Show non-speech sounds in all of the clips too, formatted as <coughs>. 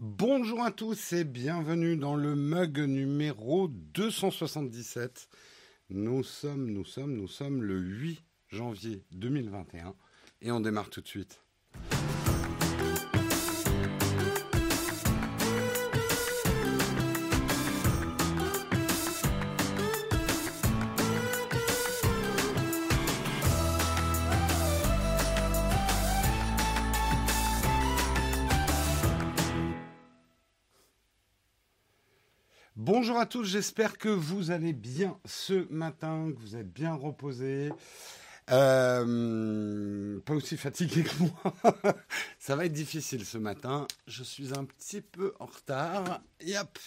Bonjour à tous et bienvenue dans le mug numéro 277. Nous sommes, nous sommes, nous sommes le 8 janvier 2021 et on démarre tout de suite. Bonjour à tous, j'espère que vous allez bien ce matin, que vous êtes bien reposés. Euh, pas aussi fatigué que moi. <laughs> Ça va être difficile ce matin. Je suis un petit peu en retard. Yep.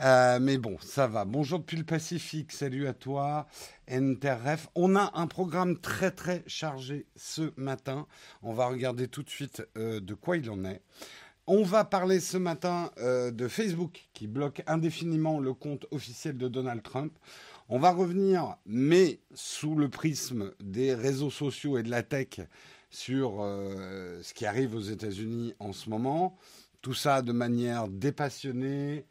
Euh, mais bon, ça va. Bonjour depuis le Pacifique. Salut à toi, NTRF. On a un programme très très chargé ce matin. On va regarder tout de suite euh, de quoi il en est. On va parler ce matin euh, de Facebook qui bloque indéfiniment le compte officiel de Donald Trump. On va revenir, mais sous le prisme des réseaux sociaux et de la tech, sur euh, ce qui arrive aux États-Unis en ce moment. Tout ça de manière dépassionnée,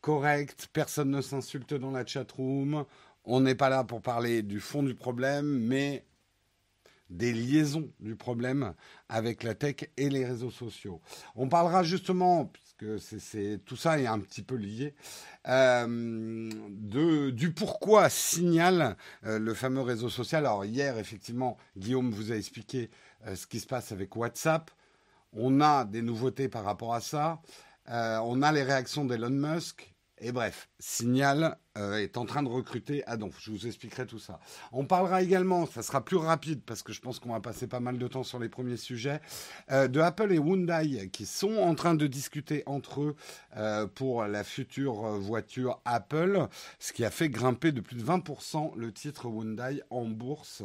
correcte, personne ne s'insulte dans la chatroom. On n'est pas là pour parler du fond du problème, mais des liaisons du problème avec la tech et les réseaux sociaux. On parlera justement, puisque c'est, tout ça est un petit peu lié, euh, de, du pourquoi Signal, euh, le fameux réseau social. Alors hier, effectivement, Guillaume vous a expliqué euh, ce qui se passe avec WhatsApp. On a des nouveautés par rapport à ça. on a les réactions d'Elon Musk. Et bref, Signal euh, est en train de recruter Adam. Je vous expliquerai tout ça. On parlera également, ça sera plus rapide parce que je pense qu'on va passer pas mal de temps sur les premiers sujets, euh, de Apple et Hyundai qui sont en train de discuter entre eux euh, pour la future voiture Apple, ce qui a fait grimper de plus de 20% le titre Hyundai en bourse.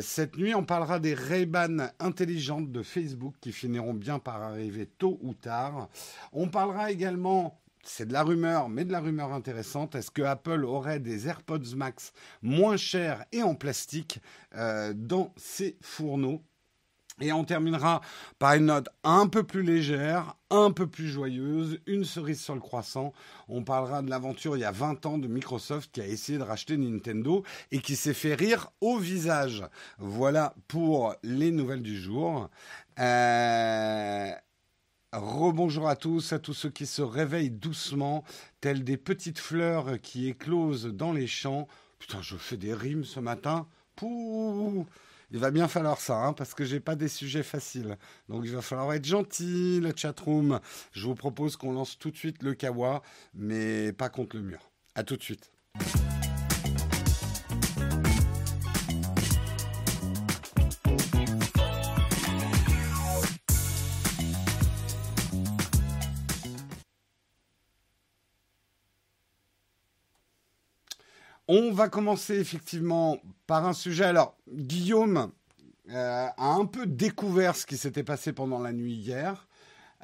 cette nuit, on parlera des Ray-Ban intelligentes de Facebook qui finiront bien par arriver tôt ou tard. On parlera également c'est de la rumeur, mais de la rumeur intéressante. Est-ce que Apple aurait des AirPods Max moins chers et en plastique euh, dans ses fourneaux? Et on terminera par une note un peu plus légère, un peu plus joyeuse, une cerise sur le croissant. On parlera de l'aventure il y a 20 ans de Microsoft qui a essayé de racheter Nintendo et qui s'est fait rire au visage. Voilà pour les nouvelles du jour. Euh, Rebonjour à tous, à tous ceux qui se réveillent doucement, telles des petites fleurs qui éclosent dans les champs. Putain, je fais des rimes ce matin. Pouh il va bien falloir ça, hein, parce que j'ai pas des sujets faciles. Donc il va falloir être gentil, la chatroom. Je vous propose qu'on lance tout de suite le kawa, mais pas contre le mur. À tout de suite. On va commencer effectivement par un sujet. Alors, Guillaume euh, a un peu découvert ce qui s'était passé pendant la nuit hier.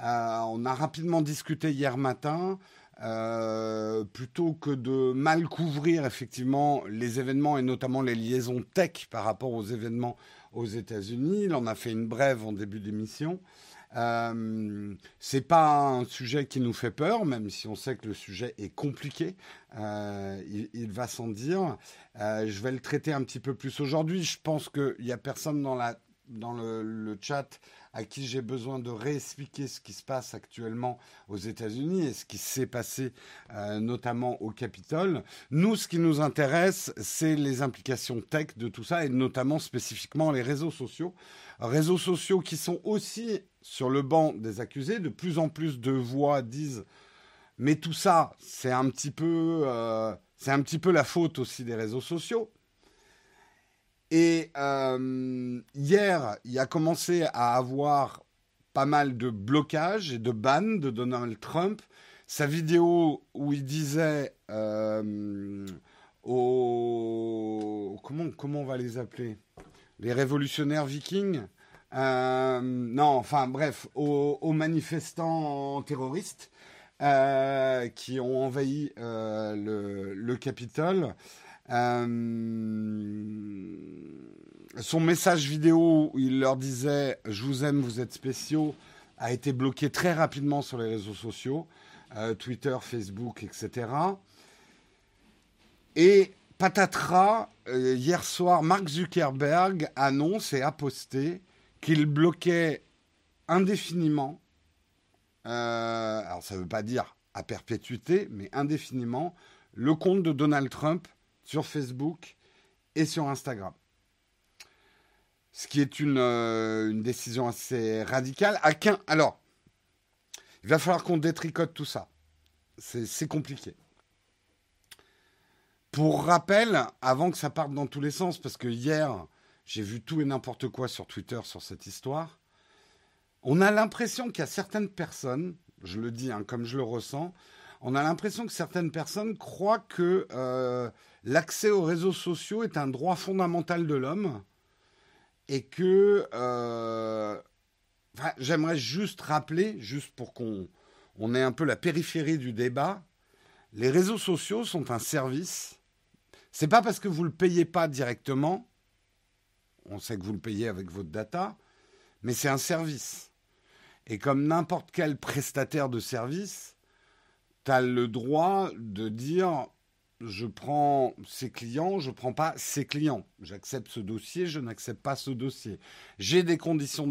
Euh, on a rapidement discuté hier matin. Euh, plutôt que de mal couvrir effectivement les événements et notamment les liaisons tech par rapport aux événements aux États-Unis, il en a fait une brève en début d'émission. Euh, c'est pas un sujet qui nous fait peur, même si on sait que le sujet est compliqué. Euh, il, va sans dire. Euh, je vais le traiter un petit peu plus aujourd'hui. Je pense qu'il n'y a personne dans, la, dans le, le chat à qui j'ai besoin de réexpliquer ce qui se passe actuellement aux États-Unis et ce qui s'est passé euh, notamment au Capitole. Nous, ce qui nous intéresse, c'est les implications tech de tout ça et notamment spécifiquement les réseaux sociaux. Réseaux sociaux qui sont aussi sur le banc des accusés. De plus en plus de voix disent mais tout ça, c'est un petit peu, euh, c'est un petit peu la faute aussi des réseaux sociaux. Et euh, hier, il a commencé à avoir pas mal de blocages et de bans de Donald Trump. Sa vidéo où il disait euh, aux comment comment on va les appeler? Les révolutionnaires vikings? Euh, non enfin bref aux, manifestants terroristes qui ont envahi le, le Capitole son message vidéo où il leur disait Je vous aime, vous êtes spéciaux, a été bloqué très rapidement sur les réseaux sociaux, euh, Twitter, Facebook, etc. Et patatras, euh, hier soir, Mark Zuckerberg annonce et a posté qu'il bloquait indéfiniment, euh, alors ça ne veut pas dire à perpétuité, mais indéfiniment, le compte de Donald Trump sur Facebook et sur Instagram. Ce qui est une, euh, décision assez radicale. À alors, il va falloir qu'on détricote tout ça. C'est compliqué. Pour rappel, avant que ça parte dans tous les sens, parce que hier, j'ai vu tout et n'importe quoi sur Twitter sur cette histoire, on a l'impression qu'il y a certaines personnes, je le dis hein, comme je le ressens, on a l'impression que certaines personnes croient que euh, l'accès aux réseaux sociaux est un droit fondamental de l'homme et que euh, j'aimerais juste rappeler, juste pour qu'on on ait un peu la périphérie du débat, les réseaux sociaux sont un service. C'est pas parce que vous le payez pas directement, on sait que vous le payez avec votre data, mais c'est un service. Et comme n'importe quel prestataire de service, tu as le droit de dire je prends ces clients, je ne prends pas ces clients. J'accepte ce dossier, je n'accepte pas ce dossier. J'ai des conditions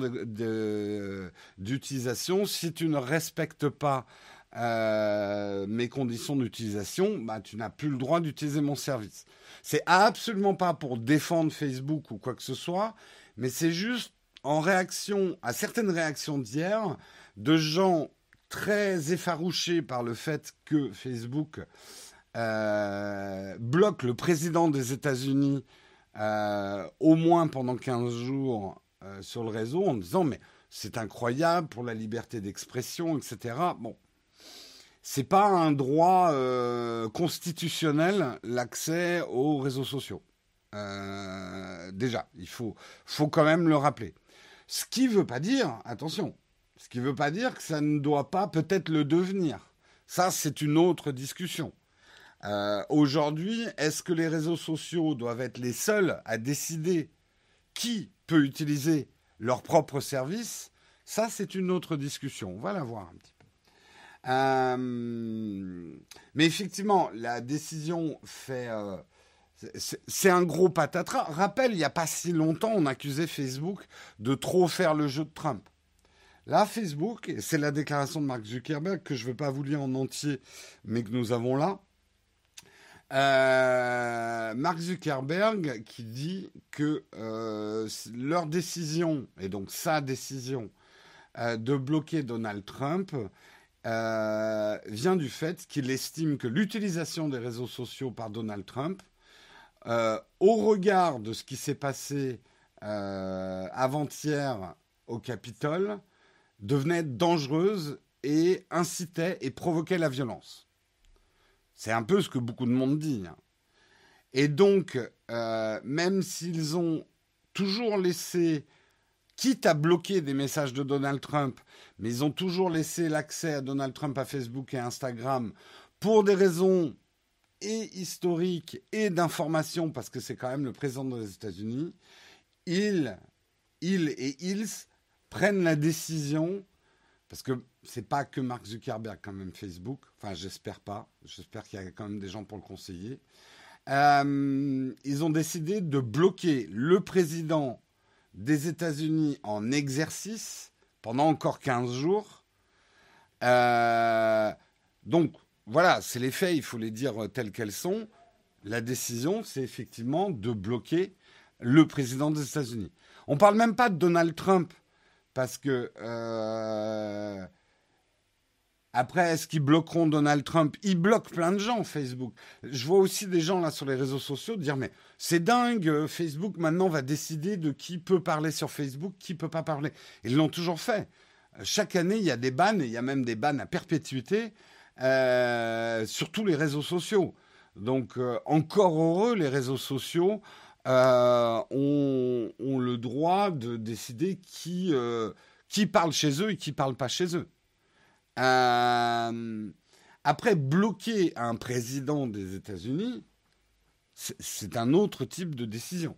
d'utilisation. Si tu ne respectes pas euh, mes conditions d'utilisation, bah, tu n'as plus le droit d'utiliser mon service. C'est absolument pas pour défendre Facebook ou quoi que ce soit, mais c'est juste en réaction à certaines réactions d'hier de gens très effarouchés par le fait que Facebook euh, bloque le président des États-Unis euh, au moins pendant 15 jours euh, sur le réseau en disant mais c'est incroyable pour la liberté d'expression, etc. Bon, c'est pas un droit constitutionnel l'accès aux réseaux sociaux. déjà, il faut, faut quand même le rappeler. Ce qui veut pas dire, attention, ce qui veut pas dire que ça ne doit pas peut-être le devenir. Ça, c'est une autre discussion. Euh, aujourd'hui, est-ce que les réseaux sociaux doivent être les seuls à décider qui peut utiliser leur propre service? Ça, c'est une autre discussion. On va la voir un petit peu. Euh, mais effectivement, la décision fait... Euh, c'est un gros patatras. Rappelle, il n'y a pas si longtemps, on accusait Facebook de trop faire le jeu de Trump. Là, Facebook, c'est la déclaration de Mark Zuckerberg que je ne vais pas vous lire en entier, mais que nous avons là. Euh, Mark Zuckerberg qui dit que euh, leur décision, et donc sa décision, euh, de bloquer Donald Trump vient du fait qu'il estime que l'utilisation des réseaux sociaux par Donald Trump, au regard de ce qui s'est passé avant-hier au Capitole, devenait dangereuse et incitait et provoquait la violence. C'est un peu ce que beaucoup de monde dit. Hein. Et donc, euh, même s'ils ont toujours laissé, quitte à bloquer des messages de Donald Trump, mais ils ont toujours laissé l'accès à Donald Trump à Facebook et Instagram pour des raisons et historiques et d'information, parce que c'est quand même le président des États-Unis, ils, ils et ils prennent la décision parce que c'est pas que Mark Zuckerberg quand même Facebook. Enfin, j'espère pas. J'espère qu'il y a quand même des gens pour le conseiller. Euh, ils ont décidé de bloquer le président des États-Unis en exercice pendant encore 15 jours. Euh, donc, voilà, c'est les faits, il faut les dire tels qu'elles sont. La décision, c'est effectivement de bloquer le président des États-Unis. On ne parle même pas de Donald Trump parce que euh, après, est-ce qu'ils bloqueront Donald Trump? Ils bloquent plein de gens, Facebook. Je vois aussi des gens là sur les réseaux sociaux dire mais c'est dingue, Facebook maintenant va décider de qui peut parler sur Facebook, qui peut pas parler. Ils l'ont toujours fait. Chaque année, il y a des bans, et il y a même des bans à perpétuité euh, sur tous les réseaux sociaux. Donc euh, encore heureux, les réseaux sociaux euh, ont, le droit de décider qui, euh, qui parle chez eux et qui parle pas chez eux. Euh, après, bloquer un président des États-Unis, c'est un autre type de décision.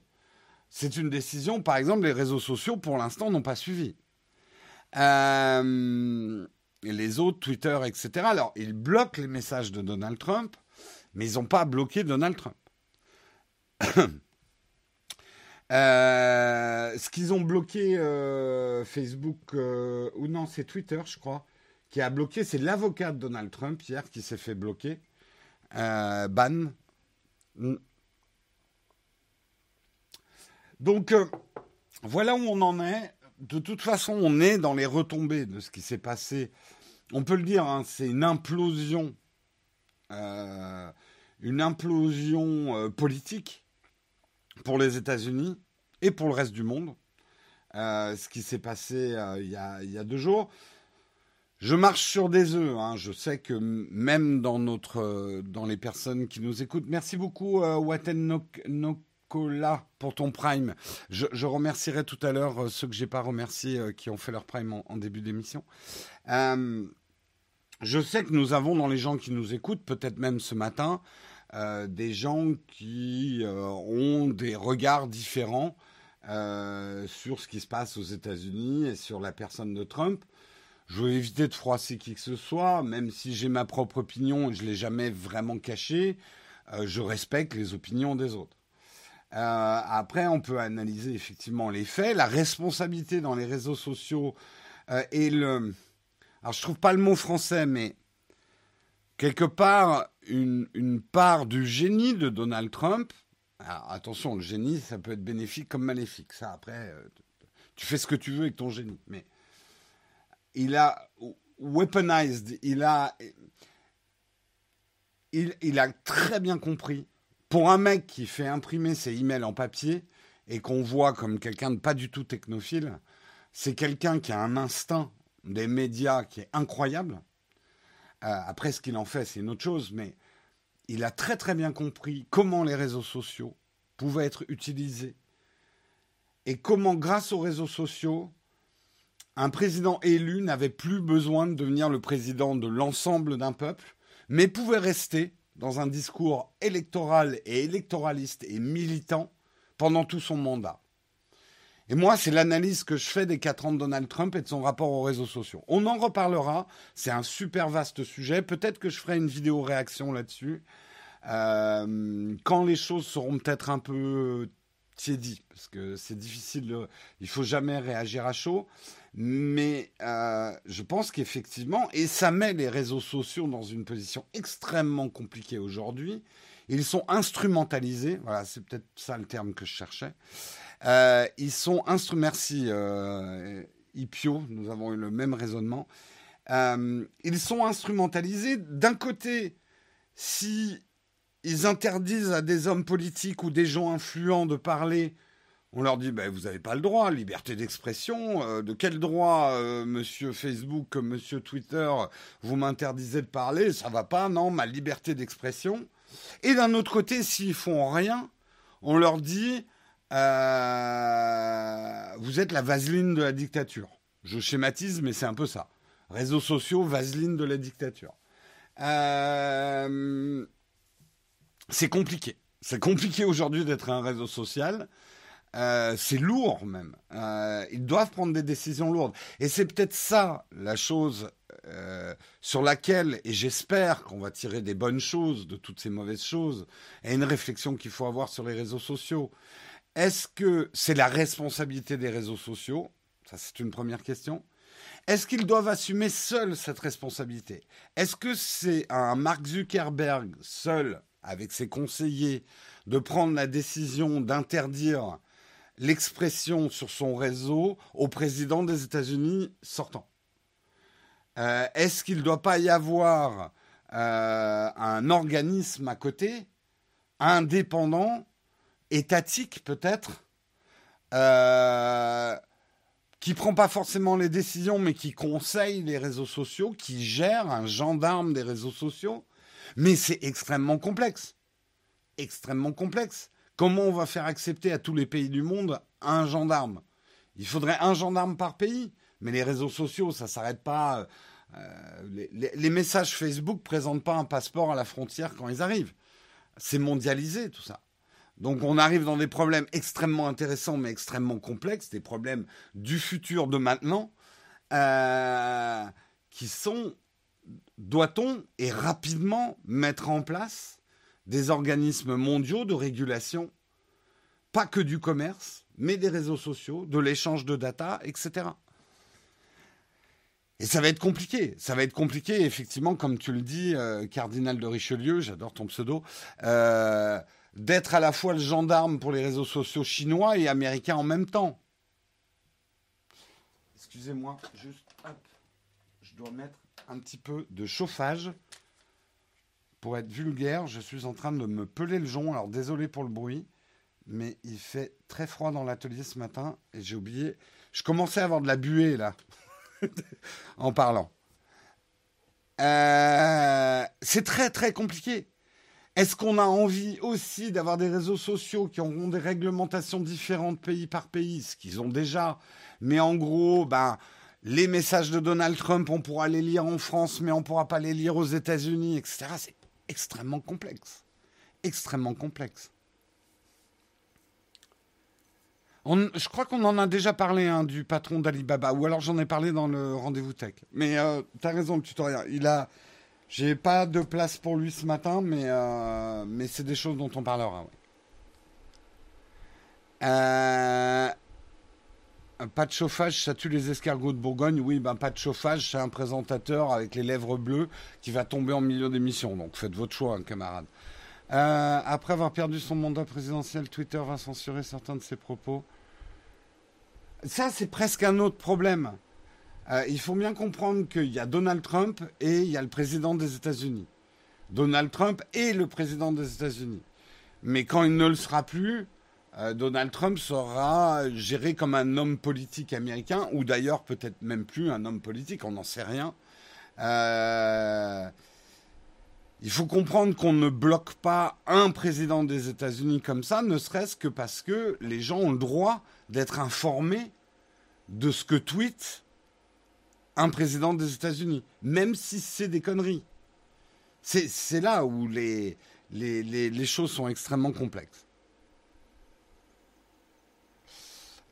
C'est une décision, par exemple, les réseaux sociaux, pour l'instant, n'ont pas suivi. Les autres, Twitter, etc. Alors, ils bloquent les messages de Donald Trump, mais ils n'ont pas bloqué Donald Trump. <coughs> Euh, ce qu'ils ont bloqué euh, Facebook, ou non, c'est Twitter, je crois, qui a bloqué, c'est l'avocat de Donald Trump hier qui s'est fait bloquer. ban. Mm. Donc, voilà où on en est. De toute façon, on est dans les retombées de ce qui s'est passé. On peut le dire, hein, c'est une implosion, euh, une implosion euh, politique pour les États-Unis et pour le reste du monde. Euh, ce qui s'est passé il y, a, deux jours. Je marche sur des œufs. Hein. Je sais que même dans notre, dans les personnes qui nous écoutent. Merci beaucoup, Waten Nicolas, pour ton Prime. Je, remercierai tout à l'heure euh, ceux que j'ai pas remerciés euh, qui ont fait leur Prime en, début d'émission. Euh, je sais que nous avons dans les gens qui nous écoutent, peut-être même ce matin, des gens qui ont des regards différents sur ce qui se passe aux États-Unis et sur la personne de Trump. Je veux éviter de froisser qui que ce soit, même si j'ai ma propre opinion, je l'ai jamais vraiment cachée. je respecte les opinions des autres. Euh, après, on peut analyser effectivement les faits, la responsabilité dans les réseaux sociaux euh, et le. Alors, je trouve pas le mot français, mais quelque part, une, part du génie de Donald Trump. Attention, le génie, ça peut être bénéfique comme maléfique. Ça, après, euh, tu fais ce que tu veux avec ton génie. Mais il a weaponized, il a, il, il a très bien compris pour un mec qui fait imprimer ses emails en papier et qu'on voit comme quelqu'un de pas du tout technophile, c'est quelqu'un qui a un instinct des médias qui est incroyable. Euh, après, ce qu'il en fait, c'est une autre chose, mais il a très très bien compris comment les réseaux sociaux pouvaient être utilisés et comment, grâce aux réseaux sociaux, un président élu n'avait plus besoin de devenir le président de l'ensemble d'un peuple, mais pouvait rester dans un discours électoral et électoraliste et militant pendant tout son mandat. Et moi, c'est l'analyse que je fais des quatre ans de Donald Trump et de son rapport aux réseaux sociaux. On en reparlera, c'est un super vaste sujet. Peut-être que je ferai une vidéo réaction là-dessus. Euh, quand les choses seront peut-être un peu tiédies, parce que c'est difficile, de, il faut jamais réagir à chaud. Mais euh, je pense qu'effectivement, et ça met les réseaux sociaux dans une position extrêmement compliquée aujourd'hui, ils sont instrumentalisés, voilà, c'est peut-être ça le terme que je cherchais. Euh, ils sont instrumentalisés, merci euh, nous avons eu le même raisonnement. ils sont instrumentalisés d'un côté, si ils interdisent à des hommes politiques ou des gens influents de parler, on leur dit, ben, vous n'avez pas le droit, liberté d'expression. Euh, de quel droit, euh, monsieur Facebook, monsieur Twitter, vous m'interdisez de parler Ça va pas, non, ma liberté d'expression. Et d'un autre côté, s'ils font rien, on leur dit, euh, vous êtes la vaseline de la dictature. Je schématise, mais c'est un peu ça. Réseaux sociaux, vaseline de la dictature. c'est compliqué. C'est compliqué aujourd'hui d'être un réseau social. Euh, c'est lourd même. Euh, ils doivent prendre des décisions lourdes. Et c'est peut-être ça la chose euh, sur laquelle, et j'espère qu'on va tirer des bonnes choses de toutes ces mauvaises choses, et une réflexion qu'il faut avoir sur les réseaux sociaux. Est-ce que c'est la responsabilité des réseaux sociaux? Ça, c'est une première question. Est-ce qu'ils doivent assumer seuls cette responsabilité? Est-ce que c'est un Mark Zuckerberg seul, avec ses conseillers, de prendre la décision d'interdire l'expression sur son réseau au président des États-Unis sortant? Euh, est-ce qu'il ne doit pas y avoir euh, un organisme à côté, indépendant, étatique peut-être, euh, qui prend pas forcément les décisions, mais qui conseille les réseaux sociaux, qui gère un gendarme des réseaux sociaux Mais c'est extrêmement complexe. Extrêmement complexe. Comment on va faire accepter à tous les pays du monde un gendarme? Il faudrait un gendarme par pays. Mais les réseaux sociaux, ça s'arrête pas. Euh, les, messages Facebook présentent pas un passeport à la frontière quand ils arrivent. C'est mondialisé tout ça. Donc on arrive dans des problèmes extrêmement intéressants mais extrêmement complexes, des problèmes du futur de maintenant. euh, qui sont, doit-on et rapidement mettre en place des organismes mondiaux de régulation, pas que du commerce, mais des réseaux sociaux, de l'échange de data, etc. Et ça va être compliqué. Ça va être compliqué, effectivement, comme tu le dis, euh, cardinal de Richelieu, j'adore ton pseudo, euh, d'être à la fois le gendarme pour les réseaux sociaux chinois et américains en même temps. Excusez-moi, juste, hop, je dois mettre un petit peu de chauffage. Pour être vulgaire, je suis en train de me peler le jonc, alors désolé pour le bruit, mais il fait très froid dans l'atelier ce matin et j'ai oublié. Je commençais à avoir de la buée là. <laughs> en parlant. Euh, c'est très très compliqué. Est-ce qu'on a envie aussi d'avoir des réseaux sociaux qui auront des réglementations différentes pays par pays, ce qu'ils ont déjà, mais en gros, ben, les messages de Donald Trump, on pourra les lire en France, mais on ne pourra pas les lire aux États-Unis, etc. C'est extrêmement complexe. Extrêmement complexe je crois qu'on en a déjà parlé hein, du patron d'Alibaba, ou alors j'en ai parlé dans le rendez-vous tech. Mais euh, tu as raison, le tutoriel. Il a, j'ai pas de place pour lui ce matin, mais euh, mais c'est des choses dont on parlera. Euh, pas de chauffage, ça tue les escargots de Bourgogne. Oui, ben pas de chauffage, c'est un présentateur avec les lèvres bleues qui va tomber en milieu d'émission. Donc faites votre choix, hein, camarade. après avoir perdu son mandat présidentiel, Twitter va censurer certains de ses propos. Ça, c'est presque un autre problème. Euh, il faut bien comprendre qu'il y a Donald Trump et il y a le président des États-Unis. Donald Trump est le président des États-Unis. Mais quand il ne le sera plus, euh, Donald Trump sera géré comme un homme politique américain, ou d'ailleurs peut-être même plus un homme politique, on n'en sait rien. Euh, il faut comprendre qu'on ne bloque pas un président des États-Unis comme ça, ne serait-ce que parce que les gens ont le droit d'être informés de ce que tweet un président des États-Unis, même si c'est des conneries. C'est là où les, les, choses sont extrêmement complexes.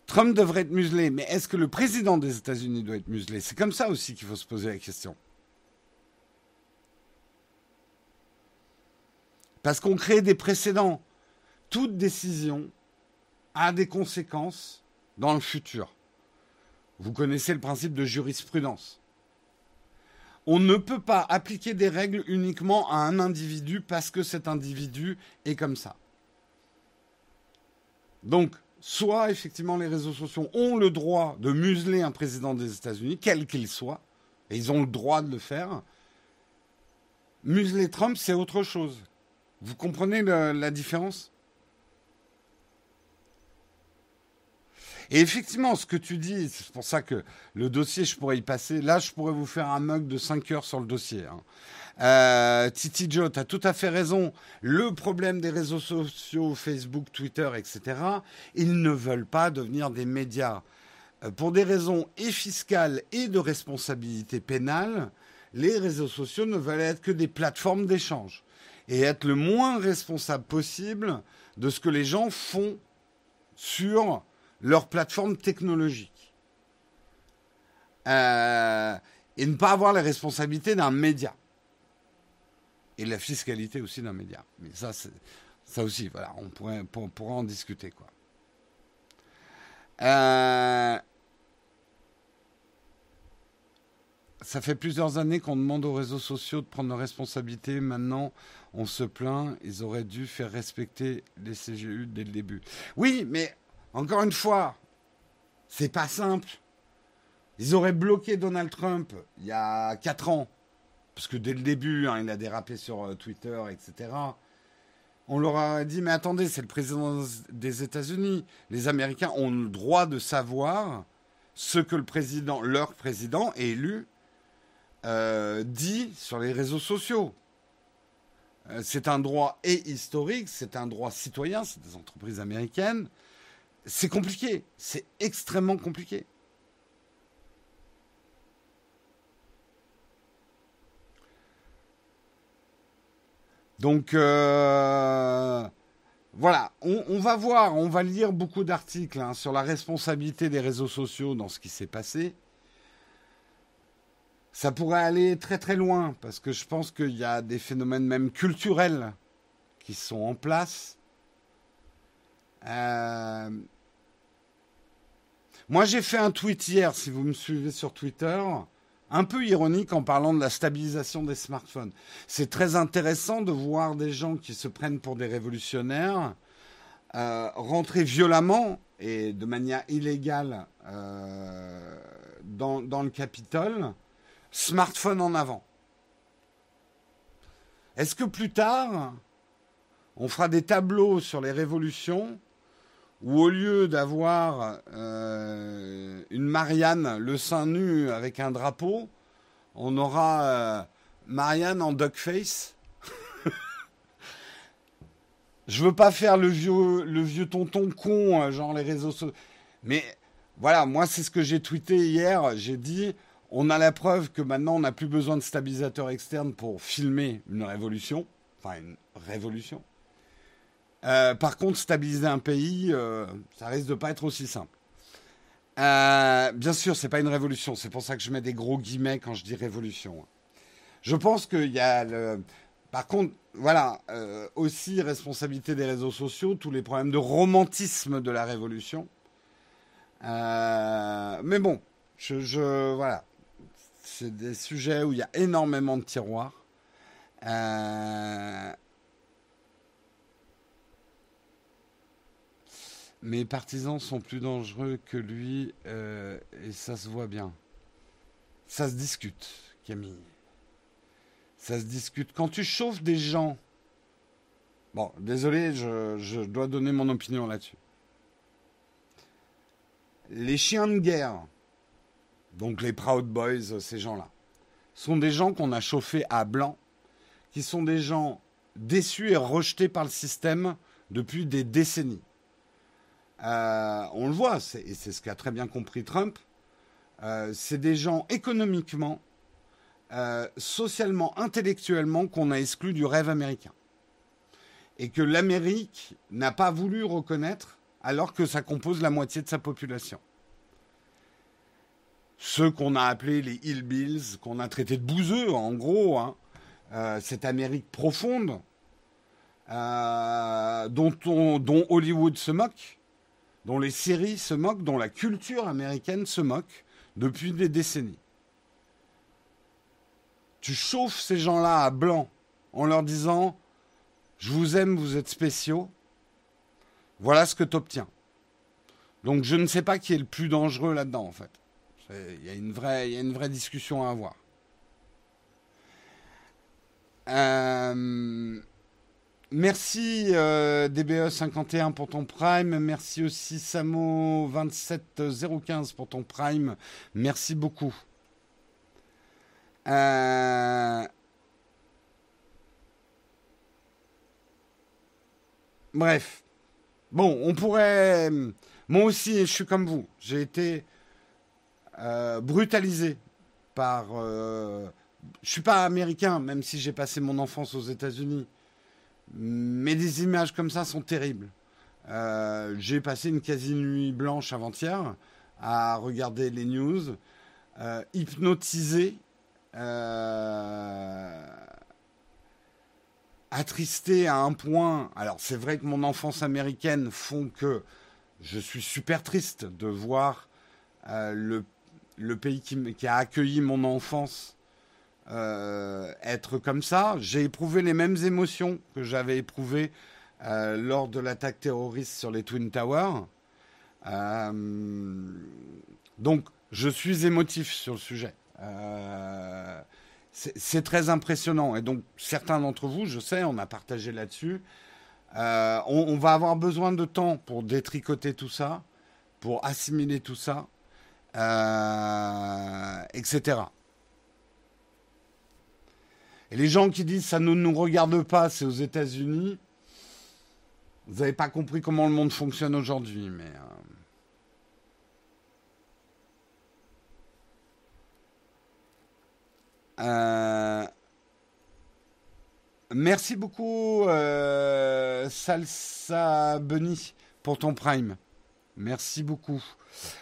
Trump devrait être muselé, mais est-ce que le président des États-Unis doit être muselé? C'est comme ça aussi qu'il faut se poser la question. Parce qu'on crée des précédents. Toute décision a des conséquences dans le futur. Vous connaissez le principe de jurisprudence. On ne peut pas appliquer des règles uniquement à un individu parce que cet individu est comme ça. Donc, soit effectivement les réseaux sociaux ont le droit de museler un président des États-Unis, quel qu'il soit, et ils ont le droit de le faire. Museler Trump, c'est autre chose. Vous comprenez la différence? Et effectivement, ce que tu dis, c'est pour ça que le dossier, je pourrais y passer. Là, je pourrais vous faire un mug de 5 heures sur le dossier. Hein. Euh, Titi Joe, tu as tout à fait raison. Le problème des réseaux sociaux, Facebook, Twitter, etc., ils ne veulent pas devenir des médias. Euh, pour des raisons et fiscales et de responsabilité pénale, les réseaux sociaux ne veulent être que des plateformes d'échange et être le moins responsable possible de ce que les gens font sur leur plateforme technologique. Euh, et ne pas avoir les responsabilités d'un média. Et la fiscalité aussi d'un média. Mais ça, ça aussi, voilà, on pourrait, pourra en discuter. Quoi. Euh, ça fait plusieurs années qu'on demande aux réseaux sociaux de prendre leurs responsabilités. Maintenant, on se plaint. Ils auraient dû faire respecter les CGU dès le début. Oui, mais encore une fois, c'est pas simple. Ils auraient bloqué Donald Trump il y a 4 ans, parce que dès le début, hein, il a dérapé sur euh, Twitter, etc. On leur a dit, mais attendez, c'est le président des États-Unis. Les Américains ont le droit de savoir ce que le président, leur président élu, euh, dit sur les réseaux sociaux. Euh, c'est un droit historique, c'est un droit citoyen, c'est des entreprises américaines c'est compliqué. C'est extrêmement compliqué. Donc euh, voilà, on, va voir, on va lire beaucoup d'articles hein, sur la responsabilité des réseaux sociaux dans ce qui s'est passé. ça pourrait aller très très loin parce que je pense qu'il y a des phénomènes même culturels qui sont en place. Euh, moi, j'ai fait un tweet hier, si vous me suivez sur Twitter, un peu ironique en parlant de la stabilisation des smartphones. C'est très intéressant de voir des gens qui se prennent pour des révolutionnaires euh, rentrer violemment et de manière illégale euh, dans, dans, le Capitole, smartphone en avant. Est-ce que plus tard, on fera des tableaux sur les révolutions où au lieu d'avoir euh, une Marianne le sein nu avec un drapeau, on aura euh, Marianne en duckface. <laughs> Je veux pas faire le vieux, le vieux tonton con, euh, genre les réseaux sociaux. Mais voilà, moi c'est ce que j'ai tweeté hier. J'ai dit, on a la preuve que maintenant on n'a plus besoin de stabilisateur externe pour filmer une révolution, enfin une révolution. Euh, par contre, stabiliser un pays, euh, ça risque de pas être aussi simple. Euh, bien sûr, c'est pas une révolution. C'est pour ça que je mets des gros guillemets quand je dis révolution. Je pense qu'il y a le... Par contre, voilà, aussi responsabilité des réseaux sociaux, tous les problèmes de romantisme de la révolution. mais bon, je, voilà, c'est des sujets où il y a énormément de tiroirs. Mes partisans sont plus dangereux que lui euh, et ça se voit bien. Ça se discute, Camille. Ça se discute. Quand tu chauffes des gens... Bon, désolé, je, je dois donner mon opinion là-dessus. Les chiens de guerre, donc les Proud Boys, ces gens-là, sont des gens qu'on a chauffés à blanc, qui sont des gens déçus et rejetés par le système depuis des décennies. Euh, on le voit, et c'est ce qu'a très bien compris Trump, euh, c'est des gens économiquement, euh, socialement, intellectuellement qu'on a exclus du rêve américain. Et que l'Amérique n'a pas voulu reconnaître alors que ça compose la moitié de sa population. Ceux qu'on a appelés les hillbills, qu'on a traités de bouseux, en gros, hein, cette Amérique profonde, dont, dont Hollywood se moque, dont les séries se moquent, dont la culture américaine se moque depuis des décennies. Tu chauffes ces gens-là à blanc en leur disant Je vous aime, vous êtes spéciaux. Voilà ce que tu obtiens. Donc je ne sais pas qui est le plus dangereux là-dedans, en fait. Il y, a une vraie, discussion à avoir. Euh, Merci euh, DBE51 pour ton Prime. Merci aussi Samo27015 pour ton Prime. Merci beaucoup. Euh, bref. Bon, on pourrait... Moi aussi, je suis comme vous. J'ai été euh, brutalisé par... Je suis pas américain, même si j'ai passé mon enfance aux États-Unis. Mais des images comme ça sont terribles. Euh, j'ai passé une quasi-nuit blanche avant-hier à regarder les news, euh, hypnotisé, euh, attristé à un point. Alors c'est vrai que mon enfance américaine font que je suis super triste de voir le, pays qui, a accueilli mon enfance euh, être comme ça. J'ai éprouvé les mêmes émotions que j'avais éprouvées euh, lors de l'attaque terroriste sur les Twin Towers. Euh, donc, je suis émotif sur le sujet. c'est très impressionnant. Et donc, certains d'entre vous, je sais, on a partagé là-dessus. On, on, va avoir besoin de temps pour détricoter tout ça, pour assimiler tout ça, etc. Les gens qui disent ça ne nous regarde pas, c'est aux États-Unis. Vous n'avez pas compris comment le monde fonctionne aujourd'hui. Euh, euh, merci beaucoup, euh, Salsa Bunny, pour ton prime. Merci beaucoup.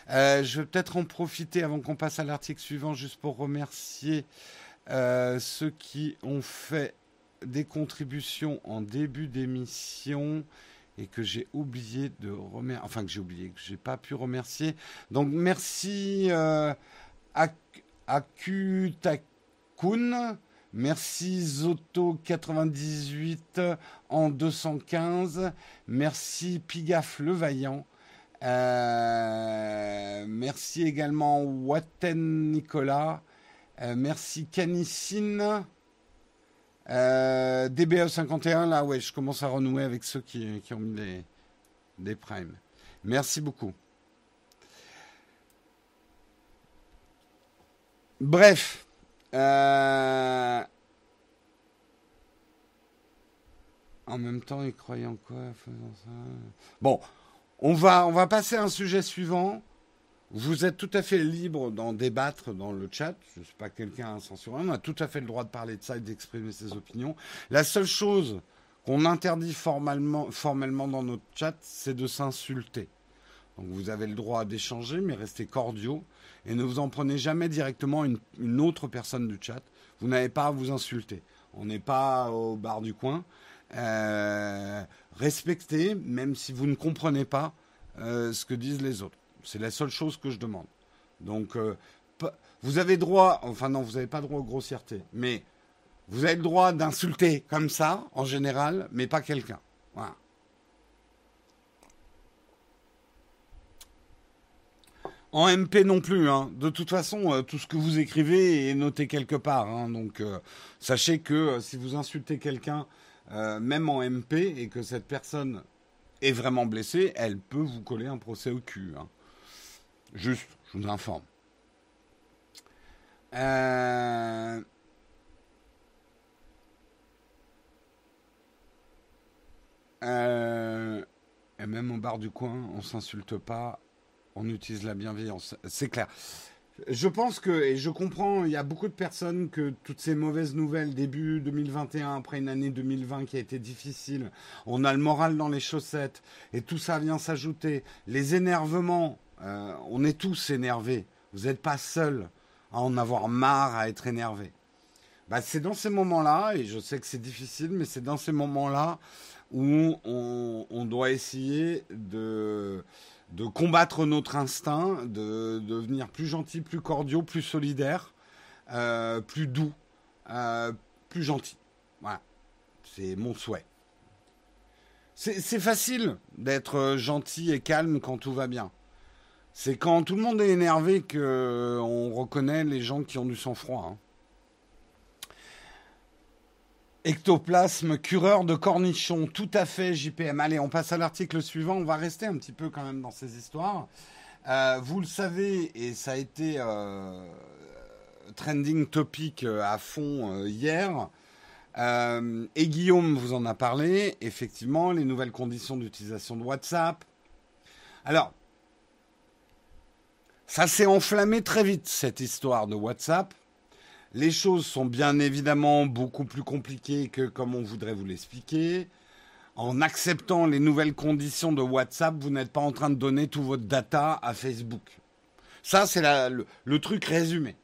Je vais peut-être en profiter avant qu'on passe à l'article suivant, juste pour remercier euh, ceux qui ont fait des contributions en début d'émission et que j'ai oublié de remercier, enfin que j'ai oublié, que j'ai pas pu remercier. Donc merci euh, Akutakun, merci Zoto98 en 215, merci Pigaf le Vaillant. Euh, merci également Watten Nicolas. Euh, merci Canicine. Euh, DBE 51, là, ouais, je commence à renouer avec ceux qui, ont mis des, des primes. Merci beaucoup. Bref. Euh, en même temps, ils croyaient en quoi faisant ça? Bon, on va, on va passer à un sujet suivant. Vous êtes tout à fait libre d'en débattre dans le chat. Je ne suis pas quelqu'un à censurer. On a tout à fait le droit de parler de ça et d'exprimer ses opinions. La seule chose qu'on interdit formellement, dans notre chat, c'est de s'insulter. Donc vous avez le droit d'échanger, mais restez cordiaux et ne vous en prenez jamais directement une, une autre personne du chat. Vous n'avez pas à vous insulter. On n'est pas au bar du coin. Euh, respectez, même si vous ne comprenez pas euh, ce que disent les autres. C'est la seule chose que je demande. Donc, euh, vous avez droit, enfin non, vous n'avez pas droit aux grossièretés, mais vous avez le droit d'insulter comme ça, en général, mais pas quelqu'un. En MP non plus. Hein. De toute façon, euh, tout ce que vous écrivez est noté quelque part. Hein. Donc, euh, sachez que si vous insultez quelqu'un, même en MP, et que cette personne est vraiment blessée, elle peut vous coller un procès au cul. Hein. Juste, je vous informe. Euh, euh, et même au bar du coin, on s'insulte pas, on utilise la bienveillance. C'est clair. Je pense que, et je comprends, il y a beaucoup de personnes que toutes ces mauvaises nouvelles, début 2021, après une année 2020 qui a été difficile, on a le moral dans les chaussettes, et tout ça vient s'ajouter. Les énervements, euh, on est tous énervés. Vous n'êtes pas seul à en avoir marre, à être énervé. Bah, c'est dans ces moments-là, et je sais que c'est difficile, mais c'est dans ces moments-là où on, doit essayer de, combattre notre instinct, de, devenir plus gentil, plus cordiaux, plus solidaire, euh, plus doux, euh, plus gentil. Voilà, c'est mon souhait. C'est facile d'être gentil et calme quand tout va bien. C'est quand tout le monde est énervé qu'on euh, reconnaît les gens qui ont du sang-froid. Hein. Ectoplasme, cureur de cornichons, tout à fait JPM. Allez, on passe à l'article suivant. On va rester un petit peu quand même dans ces histoires. Euh, vous le savez, et ça a été euh, trending topic à fond hier. et Guillaume vous en a parlé. Effectivement, les nouvelles conditions d'utilisation de WhatsApp. Alors, ça s'est enflammé très vite, cette histoire de WhatsApp. Les choses sont bien évidemment beaucoup plus compliquées que comme on voudrait vous l'expliquer. En acceptant les nouvelles conditions de WhatsApp, vous n'êtes pas en train de donner tout votre data à Facebook. Ça, c'est le, truc résumé.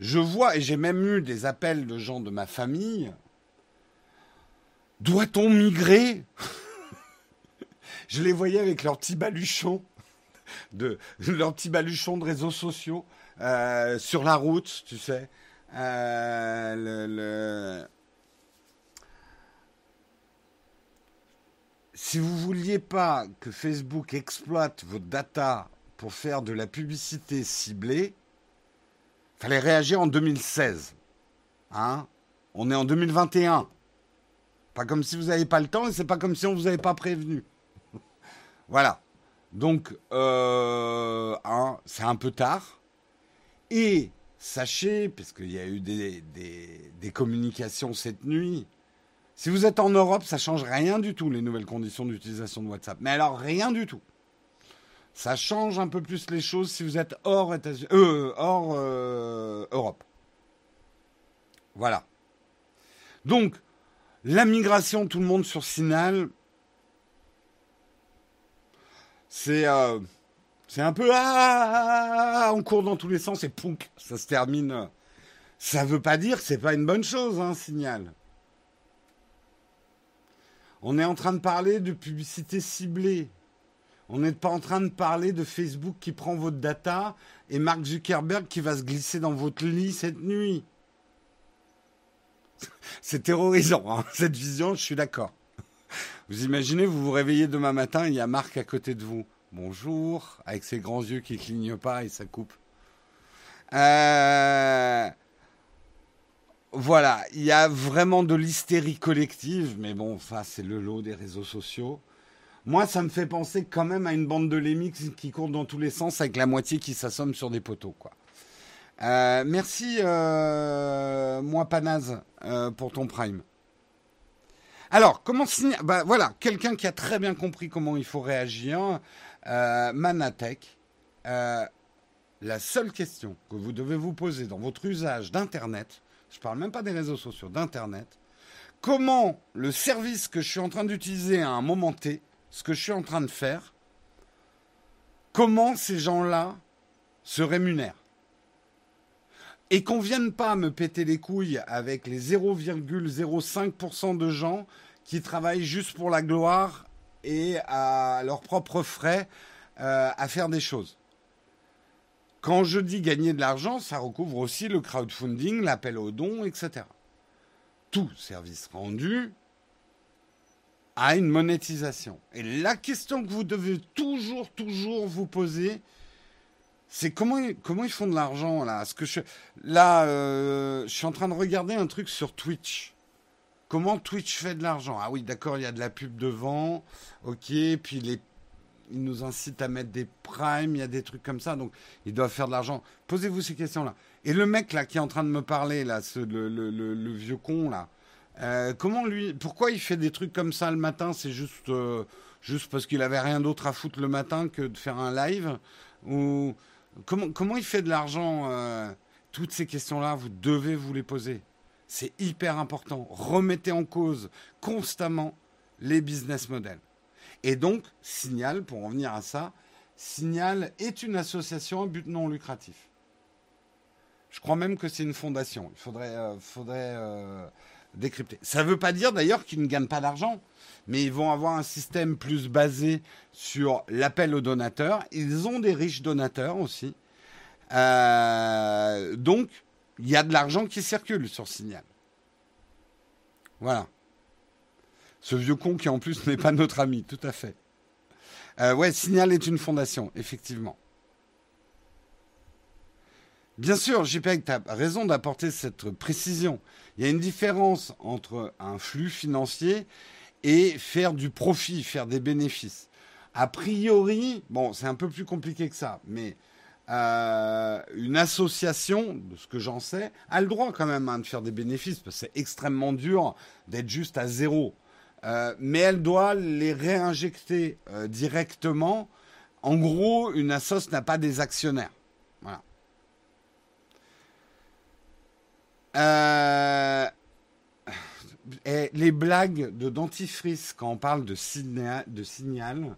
Je vois, et j'ai même eu des appels de gens de ma famille. Doit-on migrer? <laughs> Je les voyais avec leurs petits baluchons <laughs> de leurs petits baluchons de réseaux sociaux euh, sur la route, tu sais. Euh, si vous vouliez pas que Facebook exploite vos data pour faire de la publicité ciblée, fallait réagir en 2016. Hein on est en 2021. Pas comme si vous n'avez pas le temps et c'est pas comme si on vous avait pas prévenu. <laughs> voilà. Donc, euh, hein, c'est un peu tard. Et sachez, parce qu'il y a eu des, communications cette nuit, si vous êtes en Europe, ça change rien du tout, les nouvelles conditions d'utilisation de WhatsApp. Mais alors, rien du tout. Ça change un peu plus les choses si vous êtes hors, euh, hors euh, Europe. Voilà. Donc, la migration, tout le monde sur Signal, c'est euh, C'est un peu ah, on court dans tous les sens et pounk, ça se termine. Ça veut pas dire que c'est pas une bonne chose, un hein, signal. On est en train de parler de publicité ciblée. On n'est pas en train de parler de Facebook qui prend votre data et Mark Zuckerberg qui va se glisser dans votre lit cette nuit. <laughs> C'est terrorisant, hein, cette vision, je suis d'accord. Vous imaginez, vous vous réveillez demain matin, il y a Marc à côté de vous. Bonjour, avec ses grands yeux qui clignent pas et ça coupe. Euh, voilà, il y a vraiment de l'hystérie collective, mais bon, ça c'est le lot des réseaux sociaux. Moi, ça me fait penser quand même à une bande de lémix qui court dans tous les sens avec la moitié qui s'assomme sur des poteaux, quoi. Euh, merci, euh, moi Panaz, pour ton prime. Alors, comment signer bah, Voilà, quelqu'un qui a très bien compris comment il faut réagir. Manatech. la seule question que vous devez vous poser dans votre usage d'Internet, je ne parle même pas des réseaux sociaux, d'Internet, comment le service que je suis en train d'utiliser à un moment T ce que je suis en train de faire, comment ces gens-là se rémunèrent? Et qu'on vienne pas me péter les couilles avec les 0,05% de gens qui travaillent juste pour la gloire et à leurs propres frais euh, à faire des choses. Quand je dis gagner de l'argent, ça recouvre aussi le crowdfunding, l'appel aux dons, etc. Tout service rendu à une monétisation. Et la question que vous devez toujours, toujours vous poser, c'est comment, ils font de l'argent là? Que je, Là, euh, je suis en train de regarder un truc sur Twitch. Comment Twitch fait de l'argent? Ah oui, d'accord, il y a de la pub devant. Ok, puis les, ils nous incitent à mettre des primes, il y a des trucs comme ça, donc ils doivent faire de l'argent. Posez-vous ces questions-là. Et le mec là qui est en train de me parler, là, ce, le vieux con là, euh, comment lui, pourquoi il fait des trucs comme ça le matin? C'est juste, euh, juste parce qu'il avait rien d'autre à foutre le matin que de faire un live? Ou comment, comment il fait de l'argent euh, Toutes ces questions-là, vous devez vous les poser. C'est hyper important. Remettez en cause constamment les business models. Et donc, Signal, pour en venir à ça, Signal est une association à but non lucratif. Je crois même que c'est une fondation. Il faudrait, faudrait décrypter. Ça ne veut pas dire d'ailleurs qu'ils ne gagnent pas d'argent, mais ils vont avoir un système plus basé sur l'appel aux donateurs. Ils ont des riches donateurs aussi. Euh, donc, il y a de l'argent qui circule sur Signal. Voilà. Ce vieux con qui en plus n'est pas notre ami, tout à fait. Euh, ouais, Signal est une fondation, effectivement. Bien sûr, JPEG, tu as raison d'apporter cette précision. Il y a une différence entre un flux financier et faire du profit, faire des bénéfices. A priori, bon, c'est un peu plus compliqué que ça, mais euh, une association, de ce que j'en sais, a le droit quand même hein, de faire des bénéfices, parce que c'est extrêmement dur d'être juste à zéro. Euh, mais elle doit les réinjecter euh, directement. En gros, une assoce n'a pas des actionnaires. Voilà. Les blagues de dentifrice quand on parle de, de signal,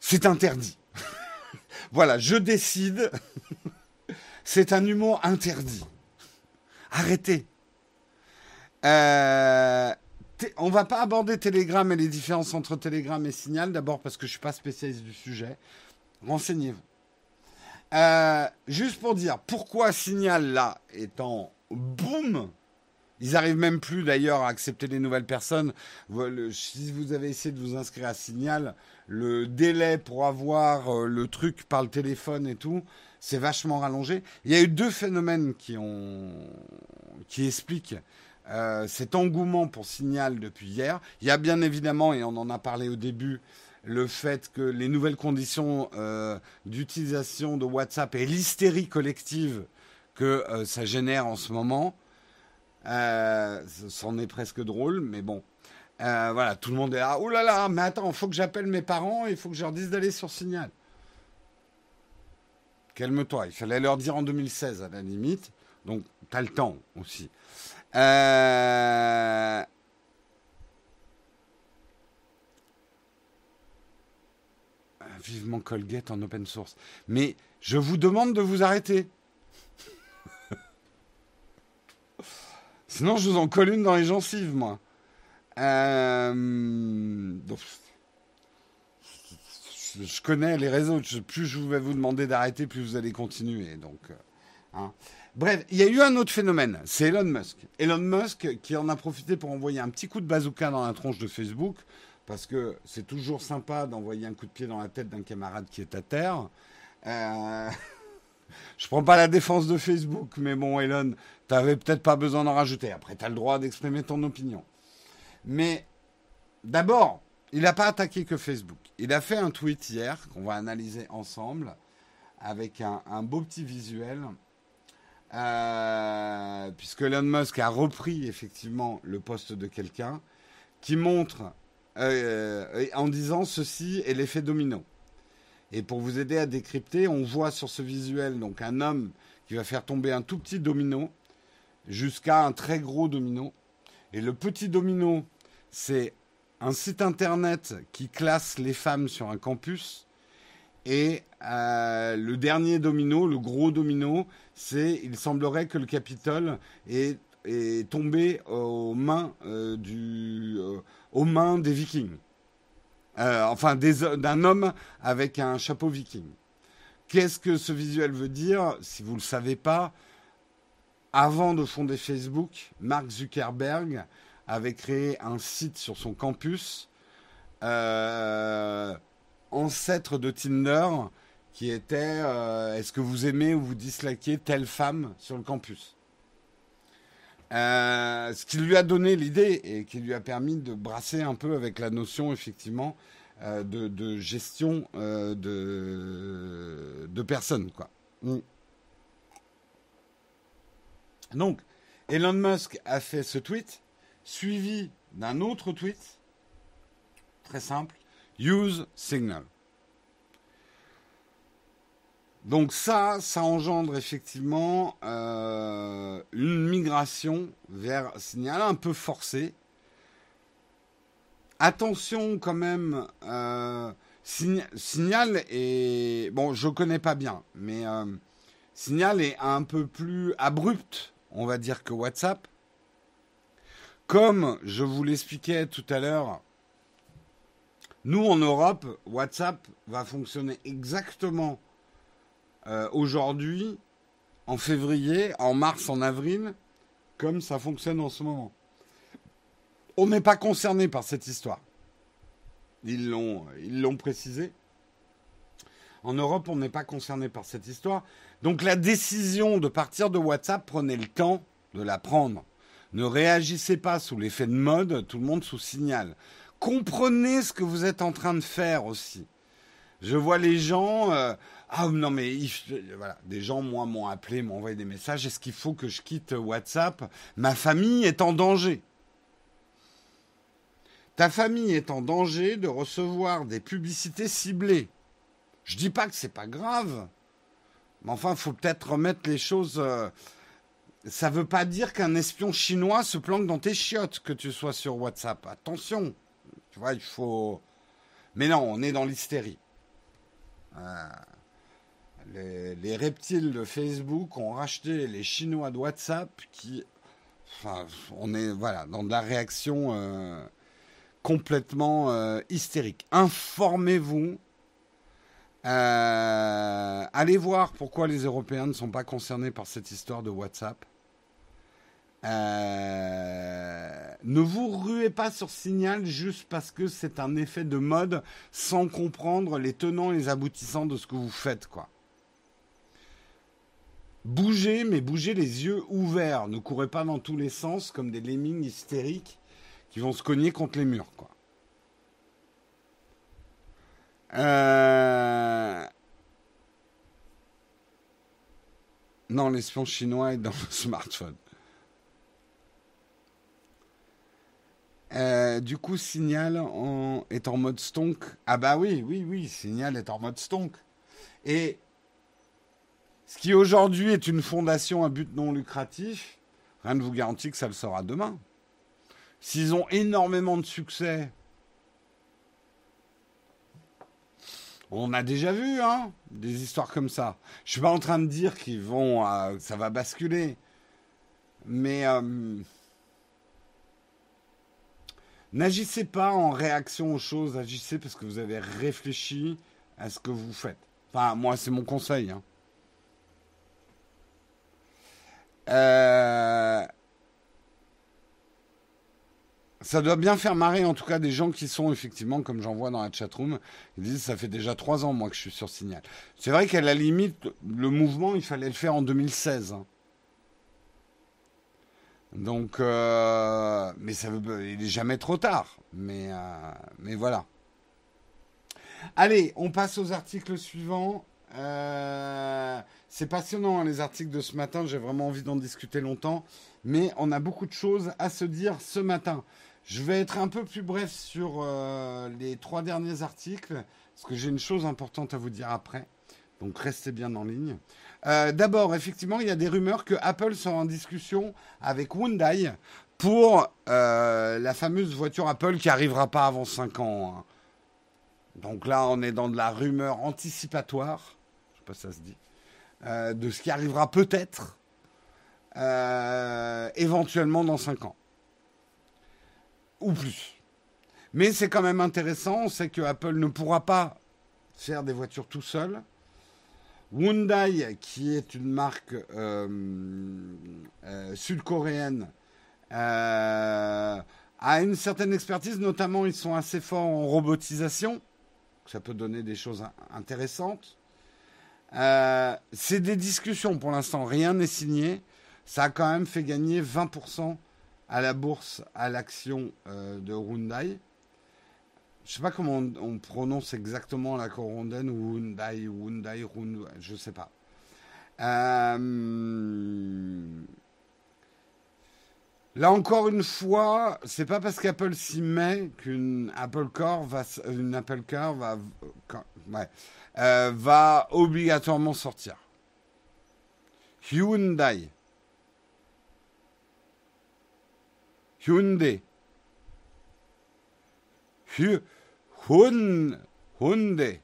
c'est interdit. <laughs> voilà, je décide. <laughs> c'est un humour interdit. Arrêtez. Euh, on va pas aborder Telegram et les différences entre Telegram et Signal, d'abord parce que je suis pas spécialiste du sujet. Renseignez-vous. Euh, juste pour dire pourquoi Signal là étant boum, ils arrivent même plus d'ailleurs à accepter les nouvelles personnes. Si vous avez essayé de vous inscrire à Signal, le délai pour avoir euh, le truc par le téléphone et tout, c'est vachement rallongé. Il y a eu deux phénomènes qui expliquent euh, cet engouement pour Signal depuis hier. Il y a bien évidemment, et on en a parlé au début, le fait que les nouvelles conditions euh, d'utilisation de WhatsApp et l'hystérie collective que euh, ça génère en ce moment, euh, c'en est presque drôle, mais bon. voilà, tout le monde est là. Oh là là, mais attends, faut que j'appelle mes parents, il faut que je leur dise d'aller sur Signal. Calme-toi, il fallait leur dire en 2016 à la limite, donc tu as le temps aussi. vivement Colgate en open source. Mais je vous demande de vous arrêter. Sinon, je vous en colle une dans les gencives, moi. Euh, je connais les réseaux. Plus je vais vous demander d'arrêter, plus vous allez continuer. Donc, euh, hein. Bref, il y a eu un autre phénomène, c'est Elon Musk. Elon Musk qui en a profité pour envoyer un petit coup de bazooka dans la tronche de Facebook, parce que c'est toujours sympa d'envoyer un coup de pied dans la tête d'un camarade qui est à terre. Euh... <laughs> Je prends pas la défense de Facebook, mais bon, Elon, t'avais peut-être pas besoin d'en rajouter. Après, tu le droit d'exprimer ton opinion. Mais d'abord, il n'a pas attaqué que Facebook. Il a fait un tweet hier qu'on va analyser ensemble avec un, un beau petit visuel euh, puisque Elon Musk a repris effectivement le poste de quelqu'un qui montre euh, en disant ceci est l'effet domino. Et pour vous aider à décrypter, on voit sur ce visuel donc un homme qui va faire tomber un tout petit domino jusqu'à un très gros domino. Et le petit domino, c'est un site internet qui classe les femmes sur un campus et euh, le dernier domino, le gros domino, c'est il semblerait que le Capitole est, tombé aux mains, euh, du, euh, aux mains des Vikings. enfin, d'un homme avec un chapeau viking. Qu'est-ce que ce visuel veut dire? Si vous ne le savez pas, avant de fonder Facebook, Mark Zuckerberg avait créé un site sur son campus ancêtre de Tinder qui était euh, est-ce que vous aimez ou vous dislikez telle femme sur le campus? Euh, ce qui lui a donné l'idée et qui lui a permis de brasser un peu avec la notion effectivement euh, de, gestion de, de personnes quoi. Mm. Donc Elon Musk a fait ce tweet suivi d'un autre tweet très simple Use Signal. Donc ça, ça engendre effectivement euh, une migration vers Signal un peu forcée. Attention quand même, euh, Signal est... Bon, je ne connais pas bien, mais euh, Signal est un peu plus abrupt, on va dire, que WhatsApp. Comme je vous l'expliquais tout à l'heure, nous, en Europe, WhatsApp va fonctionner exactement euh, aujourd'hui, en février, en mars, en avril, comme ça fonctionne en ce moment. On n'est pas concerné par cette histoire. Ils l'ont, ils l'ont précisé. En Europe, on n'est pas concerné par cette histoire. Donc la décision de partir de WhatsApp, prenez le temps de la prendre. Ne réagissez pas sous l'effet de mode, tout le monde sous signal comprenez ce que vous êtes en train de faire aussi. Je vois les gens. Euh, ah non mais des gens moi m'ont appelé, m'ont envoyé des messages. Est-ce qu'il faut que je quitte WhatsApp? Ma famille est en danger. Ta famille est en danger de recevoir des publicités ciblées. Je dis pas que c'est pas grave, mais enfin, faut peut-être remettre les choses. Euh, ça veut pas dire qu'un espion chinois se planque dans tes chiottes que tu sois sur WhatsApp. Attention. Tu vois, il faut. Mais non, on est dans l'hystérie. Ah. Les, reptiles de Facebook ont racheté les Chinois de WhatsApp qui. Enfin, on est voilà, dans de la réaction euh, complètement euh, hystérique. Informez-vous. Euh, allez voir pourquoi les Européens ne sont pas concernés par cette histoire de WhatsApp. Euh, ne vous ruez pas sur Signal juste parce que c'est un effet de mode sans comprendre les tenants et les aboutissants de ce que vous faites, quoi. Bougez, mais bougez les yeux ouverts. Ne courez pas dans tous les sens comme des lemmings hystériques qui vont se cogner contre les murs, quoi. Euh, non, l'espion chinois est dans <laughs> le smartphone. Euh, du coup, Signal est en mode stonk. Ah bah oui, oui, oui, Signal est en mode stonk. Et ce qui aujourd'hui est une fondation à but non lucratif, rien ne vous garantit que ça le sera demain. S'ils ont énormément de succès, On a déjà vu, hein, des histoires comme ça. Je suis pas en train de dire qu'ils vont, euh, ça va basculer, mais euh, n'agissez pas en réaction aux choses. Agissez parce que vous avez réfléchi à ce que vous faites. Enfin, moi, c'est mon conseil. Hein. Euh, ça doit bien faire marrer en tout cas des gens qui sont effectivement, comme j'en vois dans la chatroom, ils disent ça fait déjà trois ans moi que je suis sur Signal. C'est vrai qu'à la limite, le mouvement, il fallait le faire en 2016. Hein. Donc, euh, mais ça veut, il est jamais trop tard. Mais, euh, mais voilà. Allez, on passe aux articles suivants. Euh, c'est passionnant hein, les articles de ce matin. J'ai vraiment envie d'en discuter longtemps, mais on a beaucoup de choses à se dire ce matin. Je vais être un peu plus bref sur euh, les trois derniers articles, parce que j'ai une chose importante à vous dire après. Donc restez bien en ligne. Euh, d'abord, effectivement, il y a des rumeurs que Apple sera en discussion avec Hyundai pour euh, la fameuse voiture Apple qui arrivera pas avant 5 ans. Hein. Donc là, on est dans de la rumeur anticipatoire, je sais pas si ça se dit, de ce qui arrivera peut-être éventuellement dans 5 ans ou plus. Mais c'est quand même intéressant, sait que Apple ne pourra pas faire des voitures tout seul. Hyundai, qui est une marque euh, euh, sud-coréenne, euh, a une certaine expertise, notamment ils sont assez forts en robotisation. Ça peut donner des choses intéressantes. c'est des discussions pour l'instant, rien n'est signé. Ça a quand même fait gagner 20% à la bourse à l'action euh, de Hyundai. Je ne sais pas comment on, prononce exactement la corondaine ou Hyundai, Hyundai, Hyundai, je sais pas. Euh, là encore une fois, c'est pas parce qu'Apple s'y met qu'une Apple Car va, une Apple Car euh, va obligatoirement sortir. Hyundai Hyundai. Hyundai.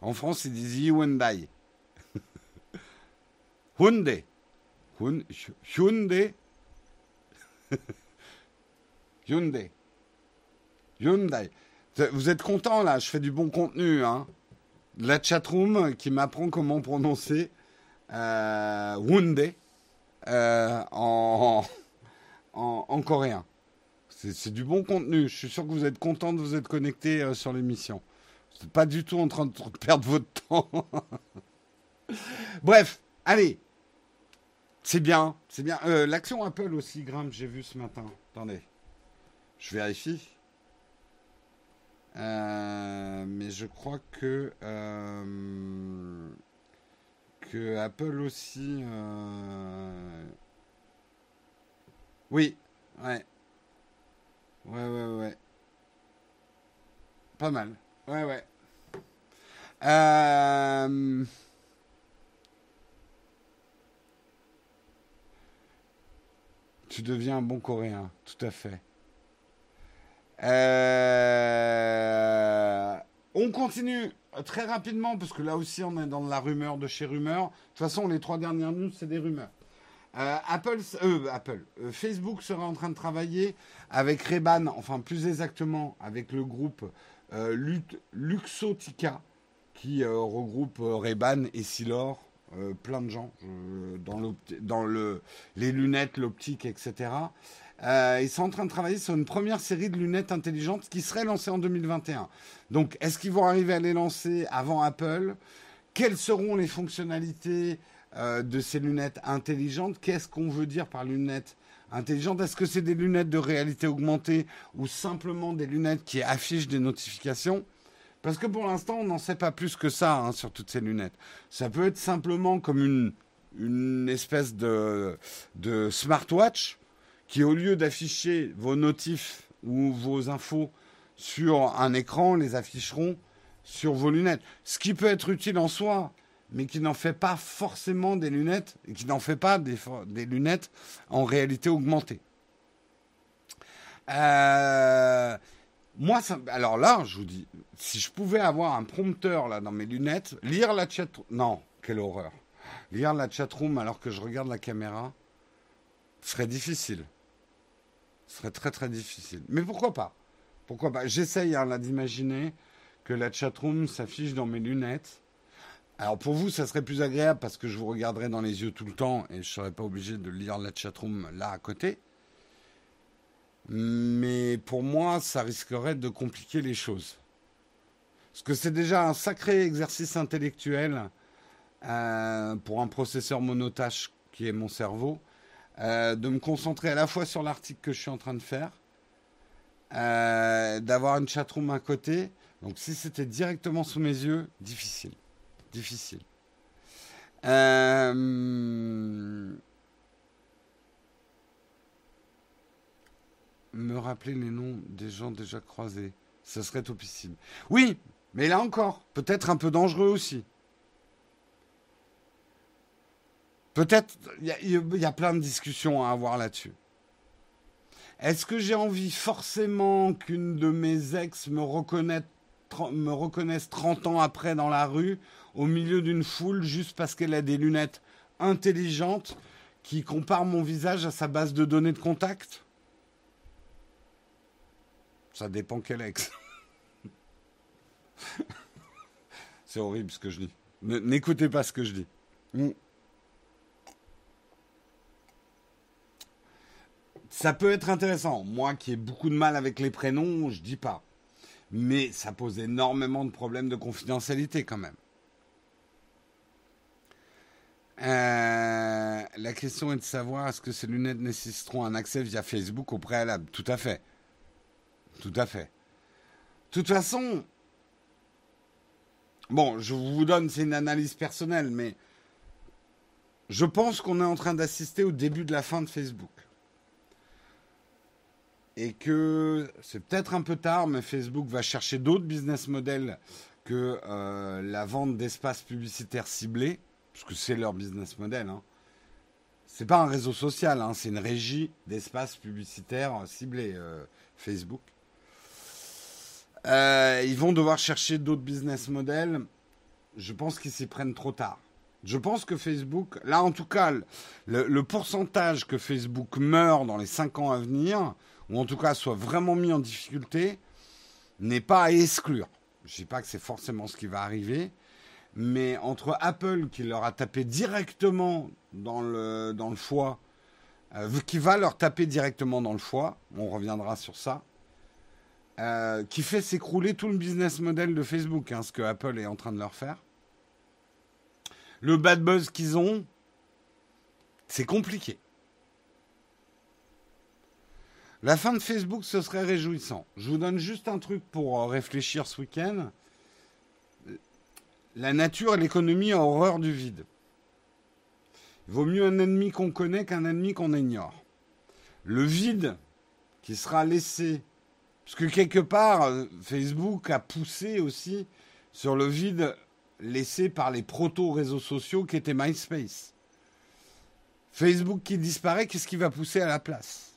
En France, ils disent Hyundai. <laughs> Hyundai. Hyundai. <laughs> Hyundai. Hyundai. Vous êtes content là, je fais du bon contenu. Hein. La chatroom qui m'apprend comment prononcer euh, Hyundai euh, en, en, coréen. C'est du bon contenu. Je suis sûr que vous êtes content de vous être connecté euh, sur l'émission. Vous n'êtes pas du tout en train de <laughs> perdre votre temps. <laughs> Bref, allez. C'est bien, c'est bien. Euh, l'action Apple aussi grimpe, j'ai vu ce matin. Attendez, je vérifie. Euh, mais je crois que que Apple aussi oui, ouais. Ouais, ouais, ouais. Pas mal. Ouais, ouais. Euh... Tu deviens un bon Coréen, tout à fait. Euh... On continue très rapidement, parce que là aussi on est dans la rumeur de chez Rumeur. De toute façon, les trois dernières news, c'est des rumeurs. Euh, Apple, euh, euh, Facebook sera en train de travailler avec Reban, enfin plus exactement avec le groupe Luxotica, qui regroupe Reban et Silor, plein de gens dans, dans le, les lunettes, l'optique, etc. ils sont en train de travailler sur une première série de lunettes intelligentes qui serait lancée en 2021. Donc, est-ce qu'ils vont arriver à les lancer avant Apple? Quelles seront les fonctionnalités? Euh, de ces lunettes intelligentes. Qu'est-ce qu'on veut dire par lunettes intelligentes? Est-ce que c'est des lunettes de réalité augmentée ou simplement des lunettes qui affichent des notifications? Parce que pour l'instant, on n'en sait pas plus que ça hein, sur toutes ces lunettes. Ça peut être simplement comme une, une espèce de, de smartwatch qui, au lieu d'afficher vos notifs ou vos infos sur un écran, les afficheront sur vos lunettes. Ce qui peut être utile en soi, mais qui n'en fait pas forcément des lunettes, et qui n'en fait pas des, lunettes en réalité augmentée. Euh, Moi, alors là, je vous dis, si je pouvais avoir un prompteur là dans mes lunettes, lire la chat, non, quelle horreur, lire la chatroom alors que je regarde la caméra, serait difficile. Ce serait très très difficile. Mais pourquoi pas? Pourquoi pas? J'essaye hein, d'imaginer que la chatroom s'affiche dans mes lunettes. Alors pour vous, ça serait plus agréable parce que je vous regarderais dans les yeux tout le temps et je ne serais pas obligé de lire la chatroom là à côté. Mais pour moi, ça risquerait de compliquer les choses. Parce que c'est déjà un sacré exercice intellectuel euh, pour un processeur monotâche qui est mon cerveau, euh, de me concentrer à la fois sur l'article que je suis en train de faire, euh, d'avoir une chatroom à côté. Donc si c'était directement sous mes yeux, difficile. Difficile. Euh, me rappeler les noms des gens déjà croisés. Ce serait topissime. Oui, mais là encore, peut-être un peu dangereux aussi. Peut-être, il y, a plein de discussions à avoir là-dessus. Est-ce que j'ai envie forcément qu'une de mes ex me, me reconnaisse 30 ans après dans la rue, au milieu d'une foule, juste parce qu'elle a des lunettes intelligentes qui comparent mon visage à sa base de données de contact ça dépend quel ex. <laughs> C'est horrible ce que je dis. N'écoutez pas ce que je dis. Hmm. Ça peut être intéressant. Moi qui ai beaucoup de mal avec les prénoms, je dis pas. Mais ça pose énormément de problèmes de confidentialité quand même. Euh, la question est de savoir est-ce que ces lunettes nécessiteront un accès via Facebook au préalable? Tout à fait. Tout à fait. De toute façon, bon, je vous donne, c'est une analyse personnelle, mais je pense qu'on est en train d'assister au début de la fin de Facebook. Et que c'est peut-être un peu tard, mais Facebook va chercher d'autres business models que euh, la vente d'espaces publicitaires ciblés, puisque c'est leur business model. Hein. C'est pas un réseau social, hein, c'est une régie d'espaces publicitaires ciblés, euh, Facebook. Euh, ils vont devoir chercher d'autres business models. Je pense qu'ils s'y prennent trop tard. Je pense que Facebook, là en tout cas, le, pourcentage que Facebook meurt dans les 5 ans à venir, ou en tout cas soit vraiment mis en difficulté, n'est pas à exclure. Je ne dis pas que c'est forcément ce qui va arriver, mais entre Apple qui leur a tapé directement dans le, dans le foie, euh, qui va leur taper directement dans le foie, on reviendra sur ça, euh, qui fait s'écrouler tout le business model de Facebook, hein, ce que Apple est en train de leur faire. Le bad buzz qu'ils ont, c'est compliqué. La fin de Facebook, ce serait réjouissant. Je vous donne juste un truc pour euh, réfléchir ce week-end. La nature et l'économie ont horreur du vide. Il vaut mieux un ennemi qu'on connaît qu'un ennemi qu'on ignore. Le vide qui sera laissé parce que quelque part, euh, Facebook a poussé aussi sur le vide laissé par les proto-réseaux sociaux qui étaient MySpace. Facebook qui disparaît, qu'est-ce qui va pousser à la place?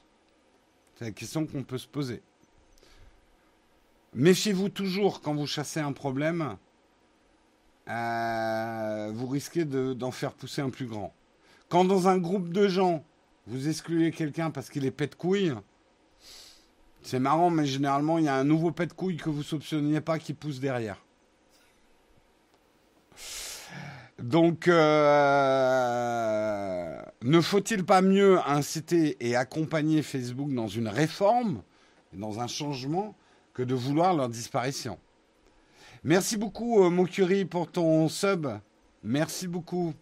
C'est la question qu'on peut se poser. Méfiez-vous toujours quand vous chassez un problème, euh, vous risquez d'en faire pousser un plus grand. Quand dans un groupe de gens, vous excluez quelqu'un parce qu'il est pète couille, c'est marrant, mais généralement, il y a un nouveau pet de couille que vous ne soupçonniez pas qui pousse derrière. Donc, euh, ne faut-il pas mieux inciter et accompagner Facebook dans une réforme, dans un changement, que de vouloir leur disparition? Merci beaucoup, euh, pour ton sub. Merci beaucoup.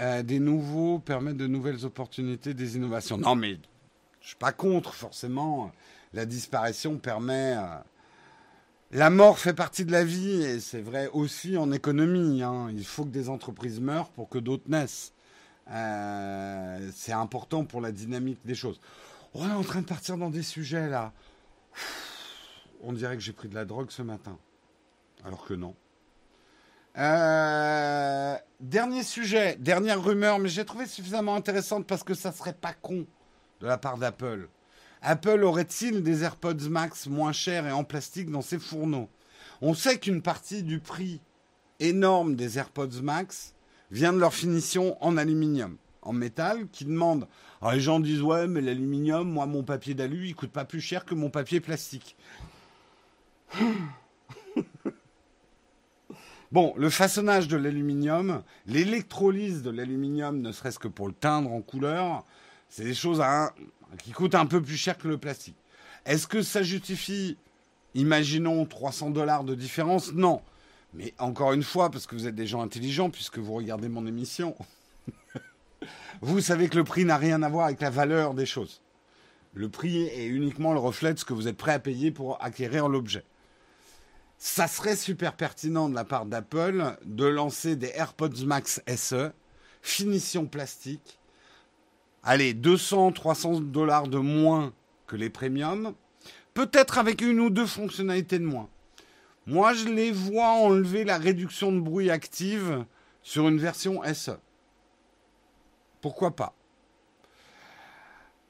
Euh, des nouveaux permettent de nouvelles opportunités, des innovations. Non, mais je suis pas contre forcément. La disparition permet. Euh, la mort fait partie de la vie et c'est vrai aussi en économie. Hein. Il faut que des entreprises meurent pour que d'autres naissent. Euh, c'est important pour la dynamique des choses. On est en train de partir dans des sujets là. On dirait que j'ai pris de la drogue ce matin. Alors que non. Euh, dernier sujet, dernière rumeur, mais j'ai trouvé suffisamment intéressante parce que ça serait pas con de la part d'Apple. Apple aurait-il des AirPods Max moins chers et en plastique dans ses fourneaux? On sait qu'une partie du prix énorme des AirPods Max vient de leur finition en aluminium, en métal, qui demande. Alors les gens disent ouais, mais l'aluminium, moi mon papier d'alu, il coûte pas plus cher que mon papier plastique. <laughs> Bon, le façonnage de l'aluminium, l'électrolyse de l'aluminium, ne serait-ce que pour le teindre en couleur, c'est des choses qui coûtent un peu plus cher que le plastique. Est-ce que ça justifie, imaginons, 300 dollars de différence? Non. Mais encore une fois, parce que vous êtes des gens intelligents, puisque vous regardez mon émission, <laughs> vous savez que le prix n'a rien à voir avec la valeur des choses. Le prix est uniquement le reflet de ce que vous êtes prêt à payer pour acquérir l'objet ça serait super pertinent de la part d'Apple de lancer des AirPods Max SE, finition plastique. Allez, 200, 300 dollars de moins que les premiums. Peut-être avec une ou deux fonctionnalités de moins. Moi, je les vois enlever la réduction de bruit active sur une version SE. Pourquoi pas?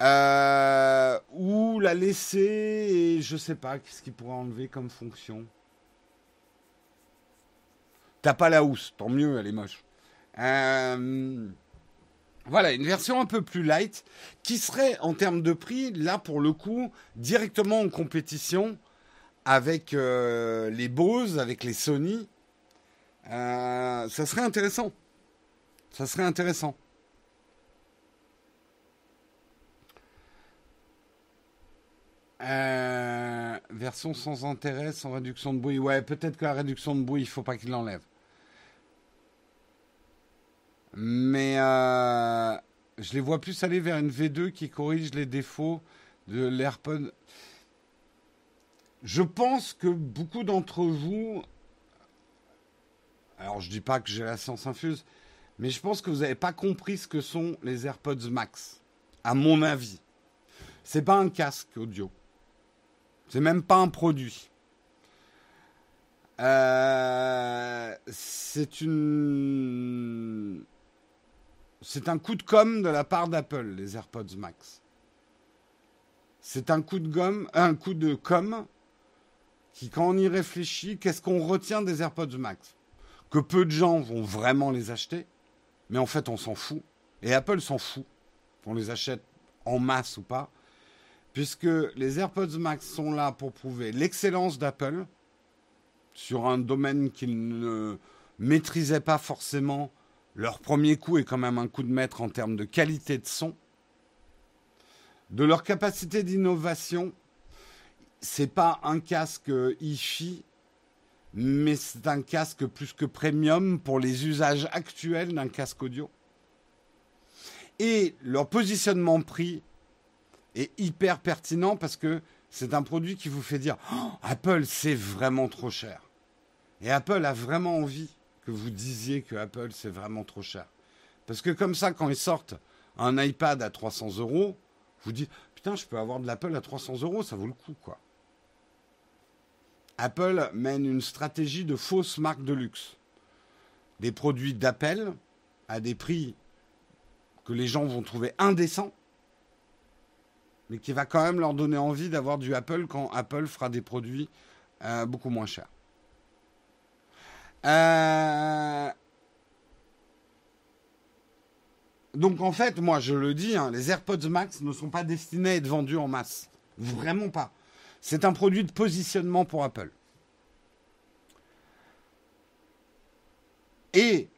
Euh, Ou la laisser et je sais pas, qu'est-ce qu'il pourrait enlever comme fonction T'as pas la housse, tant mieux, elle est moche. Euh, voilà, une version un peu plus light qui serait en termes de prix, là pour le coup, directement en compétition avec euh, les Bose, avec les Sony. Euh, ça serait intéressant. Ça serait intéressant. version sans intérêt, sans réduction de bruit. Ouais, peut-être que la réduction de bruit, il faut pas qu'il l'enlève. Mais euh, je les vois plus aller vers une V2 qui corrige les défauts de l'AirPod. Je pense que beaucoup d'entre vous, alors je dis pas que j'ai la science infuse, mais je pense que vous n'avez pas compris ce que sont les AirPods Max, à mon avis. C'est pas un casque audio. C'est même pas un produit. Euh, c'est une c'est un coup de com de la part d'Apple, les AirPods Max. C'est un coup de gomme, un coup de com qui, quand on y réfléchit, qu'est-ce qu'on retient des AirPods Max? Que peu de gens vont vraiment les acheter, mais en fait, on s'en fout. Et Apple s'en fout qu'on les achète en masse ou pas, puisque les AirPods Max sont là pour prouver l'excellence d'Apple sur un domaine qu'ils ne maîtrisaient pas forcément leur premier coup est quand même un coup de maître en termes de qualité de son. De leur capacité d'innovation, c'est pas un casque hi mais c'est un casque plus que premium pour les usages actuels d'un casque audio. Et leur positionnement prix est hyper pertinent parce que c'est un produit qui vous fait dire oh, Apple, c'est vraiment trop cher. Et Apple a vraiment envie que vous disiez que Apple c'est vraiment trop cher. Parce que comme ça, quand ils sortent un iPad à 300 euros, vous dites putain, je peux avoir de l'Apple à 300 euros, ça vaut le coup quoi. Apple mène une stratégie de fausse marque de luxe. Des produits d'Apple à des prix que les gens vont trouver indécents, mais qui va quand même leur donner envie d'avoir du Apple quand Apple fera des produits euh, beaucoup moins chers. Euh, donc en fait, moi je le dis, hein, les AirPods Max ne sont pas destinés à être vendus en masse. Vraiment pas. C'est un produit de positionnement pour Apple. Et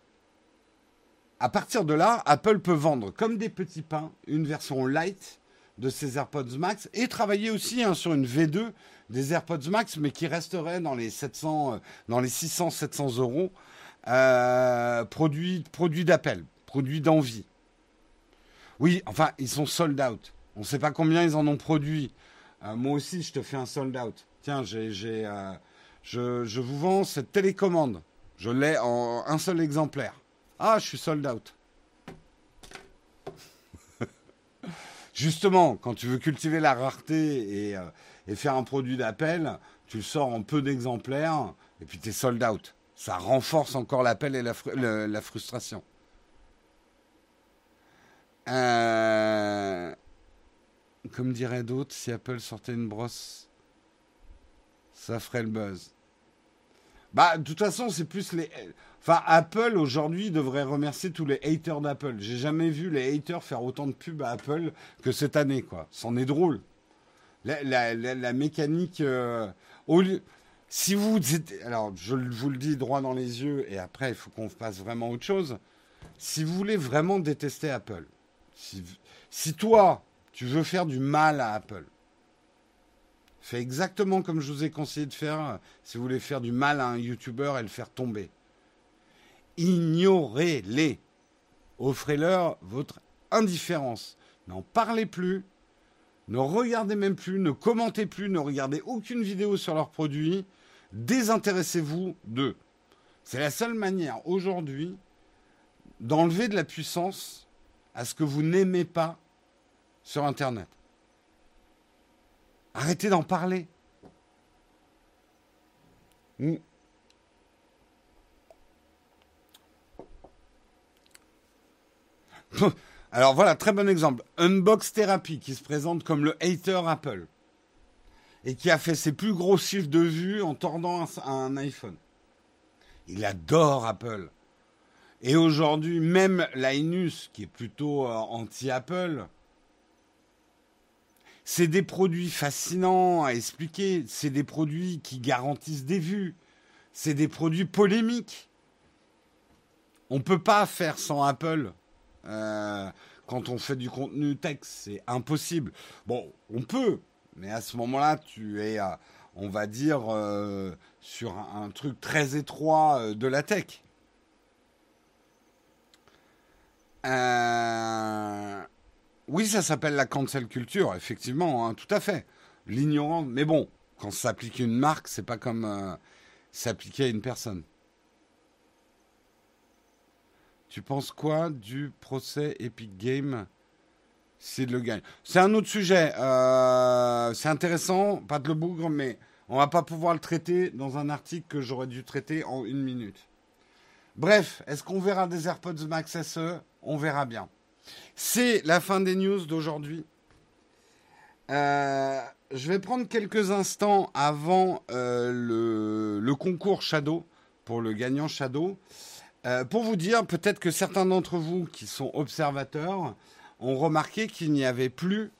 à partir de là, Apple peut vendre comme des petits pains une version light de ces AirPods Max et travailler aussi hein, sur une V2 des AirPods Max, mais qui resterait dans les 700, euh, dans les 600, 700 euros, euh, produits d'appel, produits d'envie. Oui, enfin, ils sont sold out. On ne sait pas combien ils en ont produit. Euh, moi aussi, je te fais un sold out. Tiens, j'ai, je, je vous vends cette télécommande. Je l'ai en un seul exemplaire. Ah, je suis sold out. Justement, quand tu veux cultiver la rareté et, et faire un produit d'appel, tu le sors en peu d'exemplaires et puis tu es sold out. Ça renforce encore l'appel et la, frustration. Euh, comme diraient d'autres, si Apple sortait une brosse, ça ferait le buzz. Bah, de toute façon, c'est plus les. Enfin, Apple aujourd'hui devrait remercier tous les haters d'Apple. J'ai jamais vu les haters faire autant de pubs à Apple que cette année, quoi. C'en est drôle. La, mécanique. Euh, si vous. Alors, je vous le dis droit dans les yeux, et après, il faut qu'on fasse vraiment autre chose. Si vous voulez vraiment détester Apple, si, si toi, tu veux faire du mal à Apple, fais exactement comme je vous ai conseillé de faire euh, si vous voulez faire du mal à un YouTuber et le faire tomber ignorez-les. Offrez-leur votre indifférence. N'en parlez plus. Ne regardez même plus, ne commentez plus, ne regardez aucune vidéo sur leurs produits. Désintéressez-vous d'eux. C'est la seule manière aujourd'hui d'enlever de la puissance à ce que vous n'aimez pas sur Internet. Arrêtez d'en parler. <laughs> Alors voilà, très bon exemple. Unbox Therapy qui se présente comme le hater Apple et qui a fait ses plus gros chiffres de vues en tordant un, iPhone. Il adore Apple. Et aujourd'hui, même Linus, qui est plutôt euh, anti-Apple, c'est des produits fascinants à expliquer. C'est des produits qui garantissent des vues. C'est des produits polémiques. On ne peut pas faire sans Apple. Euh, quand on fait du contenu texte, c'est impossible. Bon, on peut, mais à ce moment-là, tu es, euh, on va dire, euh, sur un, truc très étroit de la tech. Oui, ça s'appelle la cancel culture, effectivement, hein, tout à fait. L'ignorance, mais bon, quand ça s'applique une marque, c'est pas comme s'appliquer à une personne. Tu penses quoi du procès Epic Game s'il le gagne? C'est un autre sujet. Euh, c'est intéressant, pas de le bougre, mais on va pas pouvoir le traiter dans un article que j'aurais dû traiter en une minute. Bref, est-ce qu'on verra des AirPods Max SE On verra bien. C'est la fin des news d'aujourd'hui. Euh, je vais prendre quelques instants avant euh, le, concours Shadow pour le gagnant Shadow. Euh, pour vous dire, peut-être que certains d'entre vous qui sont observateurs ont remarqué qu'il n'y avait plus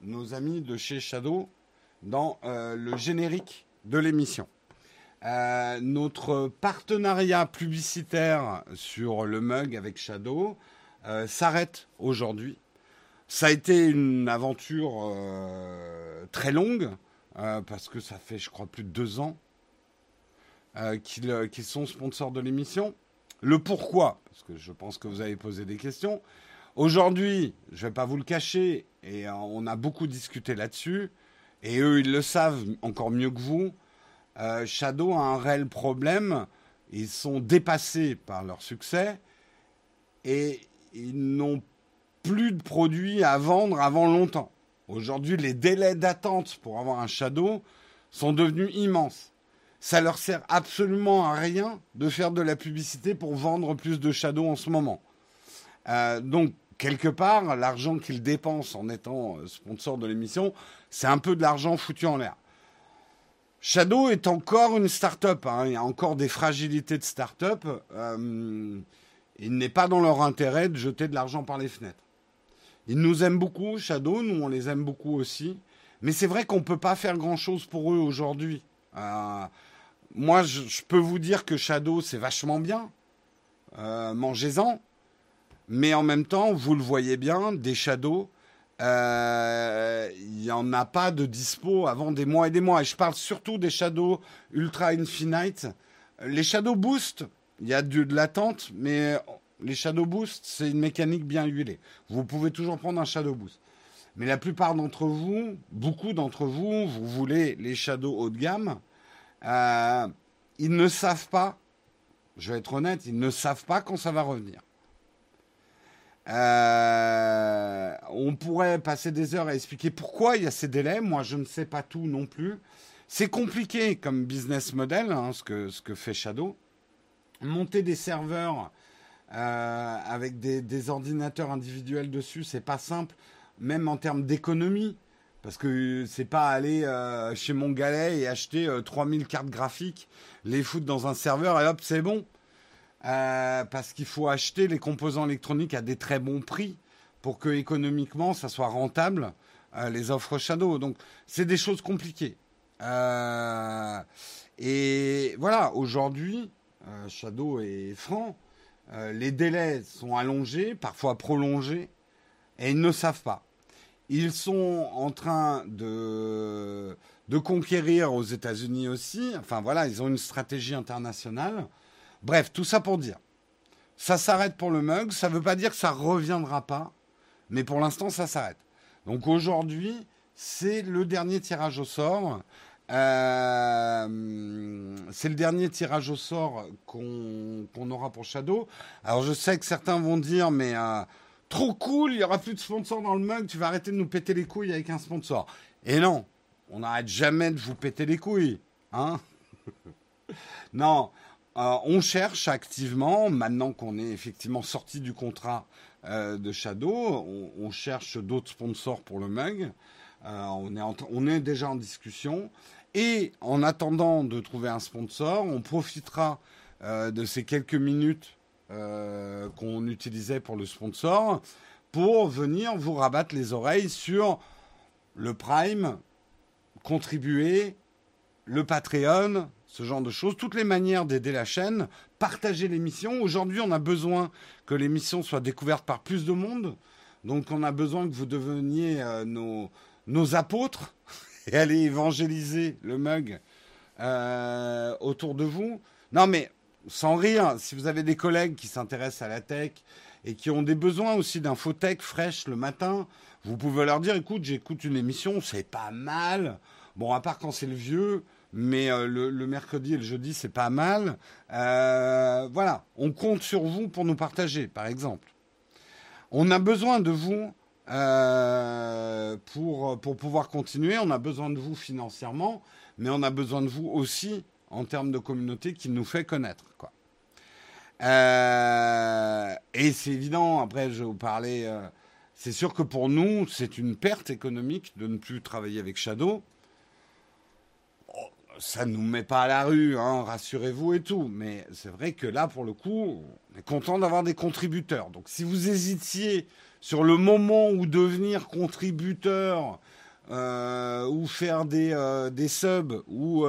nos amis de chez Shadow dans euh, le générique de l'émission. Euh, notre partenariat publicitaire sur le mug avec Shadow s'arrête aujourd'hui. Ça a été une aventure très longue, parce que ça fait, je crois, plus de deux ans qu'ils sont sponsors de l'émission. Le pourquoi, parce que je pense que vous avez posé des questions. Aujourd'hui, je ne vais pas vous le cacher, et euh, on a beaucoup discuté là-dessus, et eux, ils le savent encore mieux que vous. Euh, Shadow a un réel problème. Ils sont dépassés par leur succès et ils n'ont plus de produits à vendre avant longtemps. Aujourd'hui, les délais d'attente pour avoir un Shadow sont devenus immenses ça leur sert absolument à rien de faire de la publicité pour vendre plus de Shadow en ce moment. Euh, donc, quelque part, l'argent qu'ils dépensent en étant euh, sponsor de l'émission, c'est un peu de l'argent foutu en l'air. Shadow est encore une start-up. Hein. Il y a encore des fragilités de start-up. Euh, il n'est pas dans leur intérêt de jeter de l'argent par les fenêtres. Ils nous aiment beaucoup, Shadow. Nous, on les aime beaucoup aussi. Mais c'est vrai qu'on ne peut pas faire grand-chose pour eux aujourd'hui. Moi, je, peux vous dire que Shadow, c'est vachement bien. Euh, mangez-en. Mais en même temps, vous le voyez bien, des Shadows, euh, il n'y en a pas de dispo avant des mois et des mois. Et je parle surtout des Shadows Ultra Infinite. Les Shadow Boost, il y a de, de l'attente, mais les Shadow Boost, c'est une mécanique bien huilée. Vous pouvez toujours prendre un Shadow Boost. Mais la plupart d'entre vous, beaucoup d'entre vous, vous voulez les Shadows haut de gamme. Euh, ils ne savent pas, je vais être honnête, ils ne savent pas quand ça va revenir. Euh, on pourrait passer des heures à expliquer pourquoi il y a ces délais. Moi, je ne sais pas tout non plus. C'est compliqué comme business model, hein, ce, que, fait Shadow. Monter des serveurs euh, avec des, des, ordinateurs individuels dessus, c'est pas simple, même en termes d'économie. Parce que c'est pas aller euh, chez mon galet et acheter 3000 cartes graphiques, les foutre dans un serveur et hop, c'est bon. parce qu'il faut acheter les composants électroniques à des très bons prix pour que économiquement ça soit rentable, les offres Shadow. Donc c'est des choses compliquées. et voilà, aujourd'hui, Shadow est franc. Euh, les délais sont allongés, parfois prolongés, et ils ne savent pas. Ils sont en train de, conquérir aux États-Unis aussi. Enfin voilà, ils ont une stratégie internationale. Bref, tout ça pour dire. Ça s'arrête pour le mug. Ça ne veut pas dire que ça ne reviendra pas. Mais pour l'instant, ça s'arrête. Donc aujourd'hui, c'est le dernier tirage au sort. Euh, c'est le dernier tirage au sort qu'on aura pour Shadow. Alors je sais que certains vont dire, mais euh, trop cool, il y aura plus de sponsors dans le mug, tu vas arrêter de nous péter les couilles avec un sponsor. Et non, on n'arrête jamais de vous péter les couilles. Hein <laughs> non, euh, on cherche activement, maintenant qu'on est effectivement sorti du contrat de Shadow, on, cherche d'autres sponsors pour le mug. on, est on est déjà en discussion. Et en attendant de trouver un sponsor, on profitera euh, de ces quelques minutes euh, qu'on utilisait pour le sponsor pour venir vous rabattre les oreilles sur le Prime, contribuer, le Patreon, ce genre de choses, toutes les manières d'aider la chaîne, partager l'émission. Aujourd'hui, on a besoin que l'émission soit découverte par plus de monde. Donc, on a besoin que vous deveniez euh, nos, apôtres <laughs> et aller évangéliser le mug euh, autour de vous. Non, mais sans rire, si vous avez des collègues qui s'intéressent à la tech et qui ont des besoins aussi d'infotech fraîche le matin, vous pouvez leur dire écoute, j'écoute une émission, c'est pas mal. Bon, à part quand c'est le vieux, mais euh, le, mercredi et le jeudi, c'est pas mal. Euh, voilà, on compte sur vous pour nous partager, par exemple. On a besoin de vous euh, pour, pour pouvoir continuer. On a besoin de vous financièrement, mais on a besoin de vous aussi en termes de communauté qui nous fait connaître. Quoi. Euh, et c'est évident, après je vais vous parler, euh, c'est sûr que pour nous, c'est une perte économique de ne plus travailler avec Shadow. ça ne nous met pas à la rue, hein, rassurez-vous et tout, mais c'est vrai que là, pour le coup, on est content d'avoir des contributeurs. Donc si vous hésitiez sur le moment où devenir contributeur euh, ou faire des, des subs ou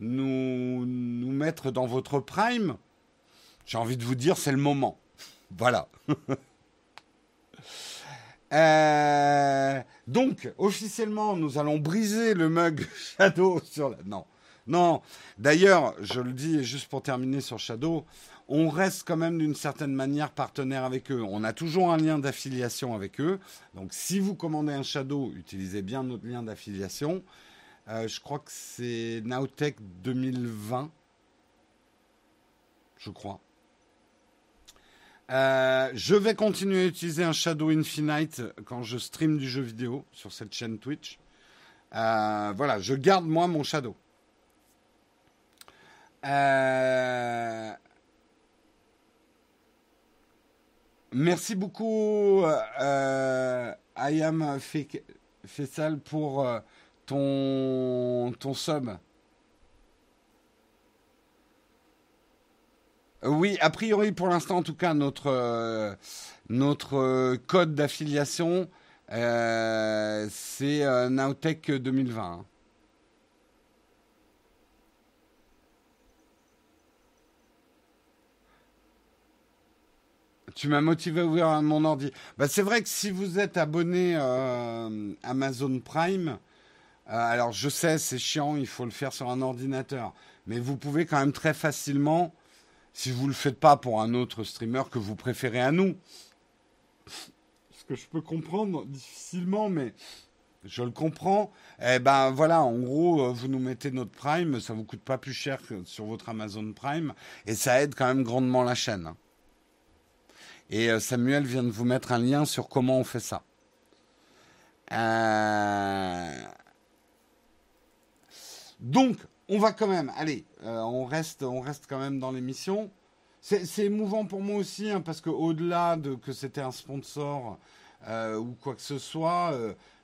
nous, nous mettre dans votre prime, j'ai envie de vous dire, c'est le moment. Voilà. <laughs> donc, officiellement, nous allons briser le mug <laughs> Shadow sur la... Non. Non. D'ailleurs, je le dis juste pour terminer sur Shadow, on reste quand même d'une certaine manière partenaire avec eux. On a toujours un lien d'affiliation avec eux. Donc si vous commandez un Shadow, utilisez bien notre lien d'affiliation. Euh, je crois que c'est Nowtech 2020. Je crois. Euh, je vais continuer à utiliser un Shadow Infinite quand je stream du jeu vidéo sur cette chaîne Twitch. Euh, voilà, je garde moi mon Shadow. Merci beaucoup, euh, Ayam Fessal, pour ton, ton sub. Oui, a priori, pour l'instant, en tout cas, notre, euh, notre code d'affiliation, c'est Nowtech 2020. Tu m'as motivé à ouvrir mon ordi. Bah, c'est vrai que si vous êtes abonné euh, Amazon Prime, euh, alors je sais, c'est chiant, il faut le faire sur un ordinateur, mais vous pouvez quand même très facilement, si vous ne le faites pas pour un autre streamer que vous préférez à nous, ce que je peux comprendre difficilement, mais je le comprends. Eh ben voilà, en gros, euh, vous nous mettez notre Prime, ça vous coûte pas plus cher que sur votre Amazon Prime, et ça aide quand même grandement la chaîne. Et euh, Samuel vient de vous mettre un lien sur comment on fait ça. Euh, donc, on va quand même, allez, euh, on, reste, on reste quand même dans l'émission. C'est émouvant pour moi aussi, hein, parce qu'au-delà de que c'était un sponsor, ou quoi que ce soit.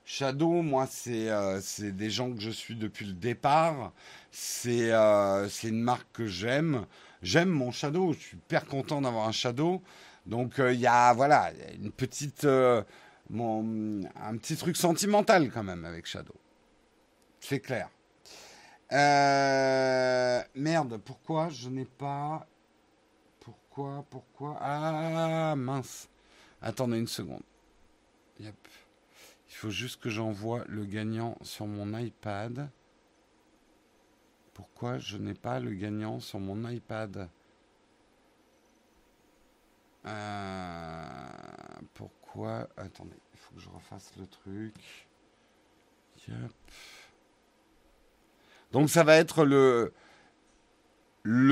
Shadow, moi, c'est des gens que je suis depuis le départ. C'est une marque que j'aime. J'aime mon Shadow. Je suis hyper content d'avoir un Shadow. Donc il y a voilà une petite un petit truc sentimental quand même avec Shadow. C'est clair. Euh, merde, pourquoi je n'ai pas. Pourquoi Pourquoi Ah, mince. Attendez une seconde. Yep. Il faut juste que j'envoie le gagnant sur mon iPad. Pourquoi je n'ai pas le gagnant sur mon iPad? Euh, Pourquoi Attendez, il faut que je refasse le truc. Yep. Donc ça va être le,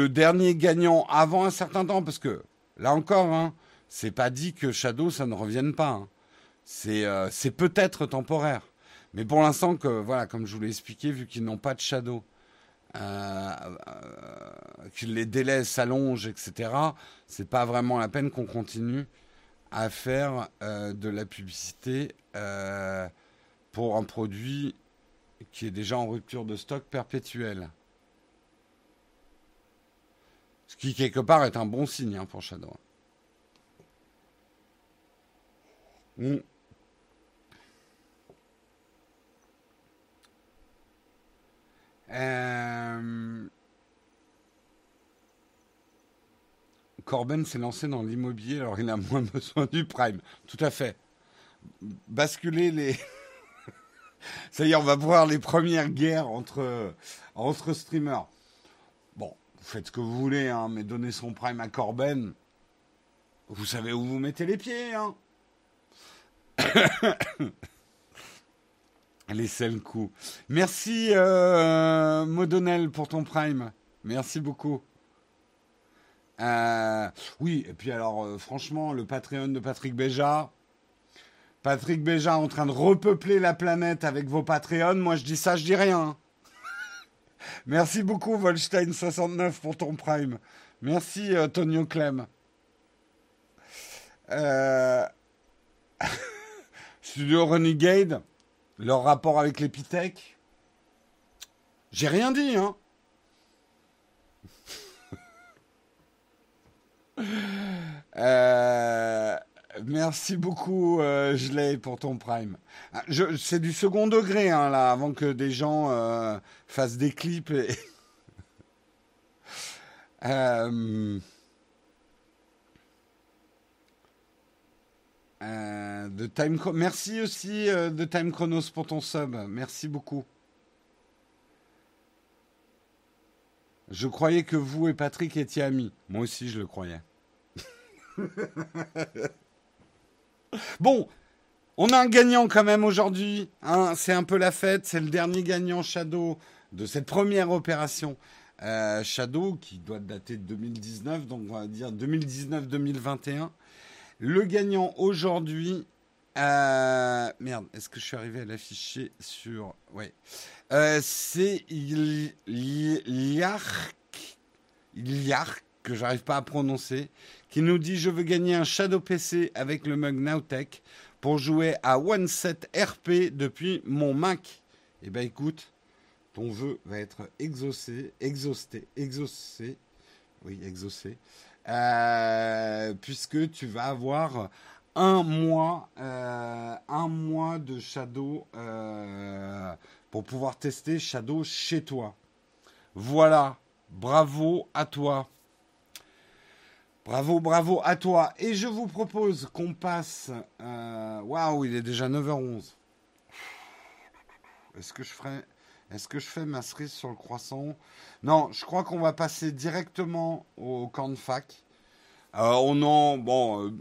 dernier gagnant avant un certain temps, parce que là encore, hein, c'est pas dit que Shadow ça ne revienne pas. Hein. Euh, c'est peut-être temporaire. Mais pour l'instant, voilà, comme je vous l'ai expliqué, vu qu'ils n'ont pas de Shadow, euh, euh, que les délais s'allongent, etc., c'est pas vraiment la peine qu'on continue à faire de la publicité pour un produit qui est déjà en rupture de stock perpétuelle. Ce qui, quelque part, est un bon signe hein, pour Shadow. Mm. Euh, Corben s'est lancé dans l'immobilier, alors il a <laughs> moins besoin du prime. Tout à fait. Basculer les. Ça y est, on va voir les premières guerres entre, entre streamers. Bon, vous faites ce que vous voulez, hein, mais donner son prime à Corben, vous savez où vous mettez les pieds. Hein <coughs> les seuls coups. Merci, euh, Modonel, pour ton prime. Merci beaucoup. Euh, oui, et puis alors, euh, franchement, le Patreon de Patrick Béja, Patrick Béja en train de repeupler la planète avec vos Patreons. Moi, je dis ça, je dis rien. <laughs> Merci beaucoup, Volstein69, pour ton prime. Merci, euh, Tonio Clem. Euh... <laughs> Studio Renegade, leur rapport avec l'Epitech. J'ai rien dit, hein. <laughs> euh... Merci beaucoup, euh, pour ton prime. Ah, c'est du second degré, hein, là, avant que des gens euh, fassent des clips. <laughs> Euh, euh, de Time Merci aussi de Time Chronos pour ton sub. Merci beaucoup. Je croyais que vous et Patrick étiez amis. Moi aussi, je le croyais. <laughs> Bon, on a un gagnant quand même aujourd'hui. Hein. c'est un peu la fête. C'est le dernier gagnant Shadow de cette première opération. Euh, Shadow qui doit dater de 2019, donc on va dire 2019-2021. Le gagnant aujourd'hui. Euh, merde, est-ce que je suis arrivé à l'afficher sur. Ouais. Euh, c'est Iliark. Que j'arrive pas à prononcer qui nous dit Je veux gagner un Shadow PC avec le mug Nowtech pour jouer à One Set RP depuis mon Mac. Eh bien, écoute, ton vœu va être exaucé, exhausté, exaucé, oui, exaucé, euh, puisque tu vas avoir un mois, euh, un mois de Shadow euh, pour pouvoir tester Shadow chez toi. Voilà, bravo à toi. Bravo, bravo à toi. Et je vous propose qu'on passe. Euh, waouh, il est déjà 9h11. Est-ce que je ferai. Est-ce que je fais ma cerise sur le croissant? Non, je crois qu'on va passer directement au de fac. Euh, on. Bon. Euh,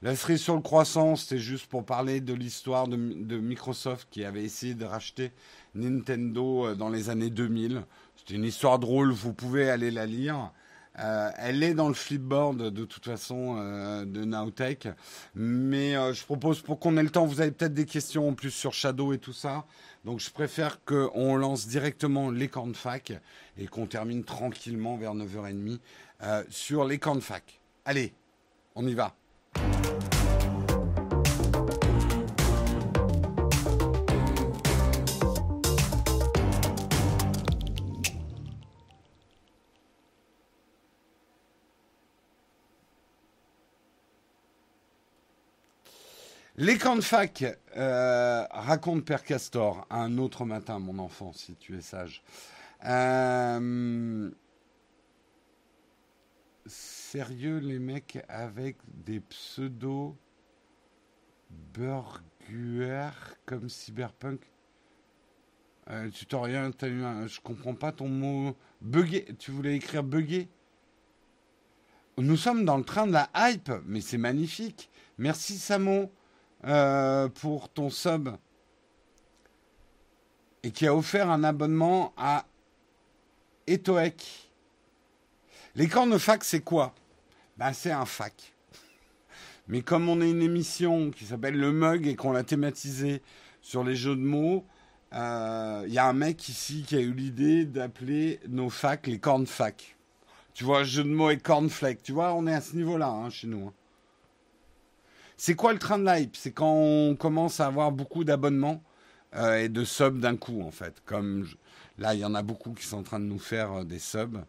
la cerise sur le croissant, c'était juste pour parler de l'histoire de, Microsoft qui avait essayé de racheter Nintendo dans les années 2000. C'était une histoire drôle, vous pouvez aller la lire. Euh, elle est dans le flipboard de toute façon euh, de Nowtech. Mais euh, je propose pour qu'on ait le temps, vous avez peut-être des questions en plus sur Shadow et tout ça. Donc je préfère qu'on lance directement les camps fac et qu'on termine tranquillement vers 9h30 sur les camps fac. Allez, on y va. Les camps de fac, euh, raconte Père Castor, un autre matin, mon enfant, si tu es sage. Euh, sérieux, les mecs avec des pseudo burgers comme Cyberpunk? Euh, Tu t'en rien, as eu comprends pas ton mot. Bugué, tu voulais écrire bugué Nous sommes dans le train de la hype, mais c'est magnifique. Merci Samo. Euh, pour ton sub et qui a offert un abonnement à Etoek. Les de fac, c'est quoi? Ben, C'est un fac. Mais comme on est une émission qui s'appelle Le Mug et qu'on l'a thématisé sur les jeux de mots, il euh, y a un mec ici qui a eu l'idée d'appeler nos facs les cornes fac. Tu vois, jeu de mots et cornflake. Tu vois, on est à ce niveau-là hein, chez nous. Hein. C'est quoi le train de l'hype? C'est quand on commence à avoir beaucoup d'abonnements euh, et de subs d'un coup, en fait. Comme là, il y en a beaucoup qui sont en train de nous faire euh, des subs.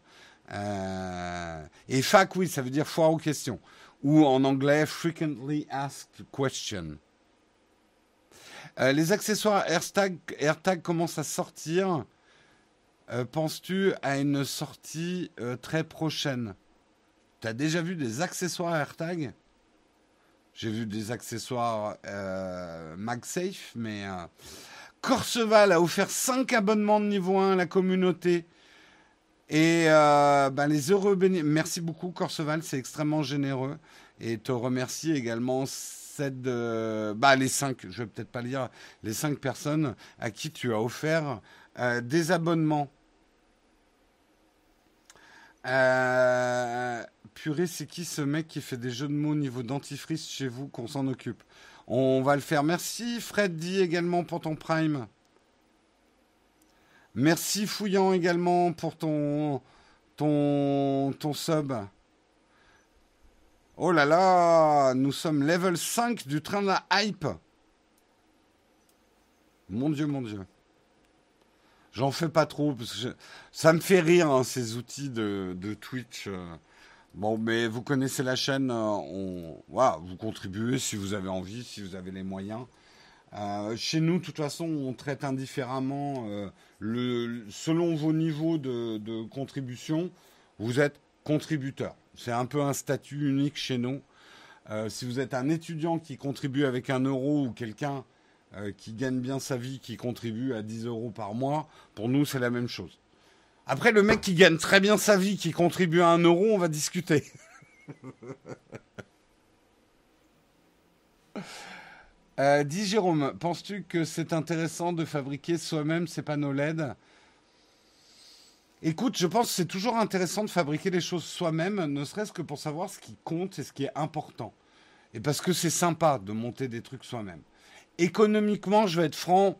Euh, et FAQ, oui, ça veut dire foire aux questions. Ou en anglais, frequently asked question. les accessoires AirTag, AirTag commencent à sortir. Penses-tu à une sortie très prochaine? Tu as déjà vu des accessoires AirTag? J'ai vu des accessoires euh, MagSafe, mais euh, Corseval a offert 5 abonnements de niveau 1 à la communauté. Et euh, ben, les heureux bénéficiaires. Merci beaucoup, Corseval, c'est extrêmement généreux. Et te remercie également cette, bah, les 5, je vais peut-être pas lire, les 5 personnes à qui tu as offert des abonnements. Euh, purée, c'est qui ce mec qui fait des jeux de mots niveau dentifrice chez vous qu'on s'en occupe On va le faire. Merci Fred dit également pour ton prime. Merci Fouillant également pour ton ton ton sub. Oh là là, nous sommes level 5 du train de la hype. Mon dieu, mon dieu. J'en fais pas trop parce que ça me fait rire hein, ces outils de, Twitch. Euh. Bon, mais vous connaissez la chaîne, euh, vous contribuez si vous avez envie, si vous avez les moyens. Euh, chez nous, de toute façon, on traite indifféremment selon vos niveaux de, contribution. Vous êtes contributeur. C'est un peu un statut unique chez nous. si vous êtes un étudiant qui contribue avec un euro ou quelqu'un euh, qui gagne bien sa vie, qui contribue à 10 euros par mois, pour nous, c'est la même chose. Après, le mec qui gagne très bien sa vie, qui contribue à 1 euro, on va discuter. <laughs> euh, dis Jérôme, penses-tu que c'est intéressant de fabriquer soi-même ces panneaux LED Écoute, je pense que c'est toujours intéressant de fabriquer les choses soi-même, ne serait-ce que pour savoir ce qui compte et ce qui est important. Et parce que c'est sympa de monter des trucs soi-même. Économiquement, je vais être franc,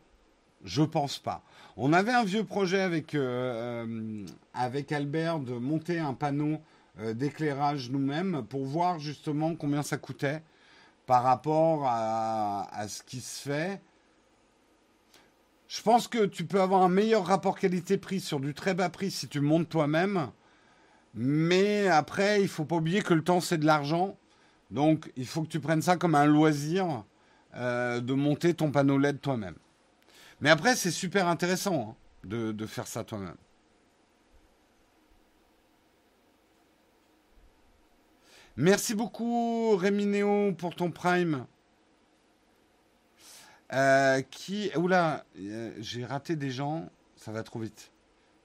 je pense pas. On avait un vieux projet avec, euh, euh, avec Albert de monter un panneau euh, d'éclairage nous-mêmes pour voir justement combien ça coûtait par rapport à, à, ce qui se fait. Je pense que tu peux avoir un meilleur rapport qualité-prix sur du très bas prix si tu montes toi-même. Mais après, il faut pas oublier que le temps, c'est de l'argent. Donc, il faut que tu prennes ça comme un loisir euh, de monter ton panneau LED toi-même. Mais après, c'est super intéressant hein, de, faire ça toi-même. Merci beaucoup, Réminéo, pour ton prime. Euh, qui. Oula, euh, j'ai raté des gens. Ça va trop vite.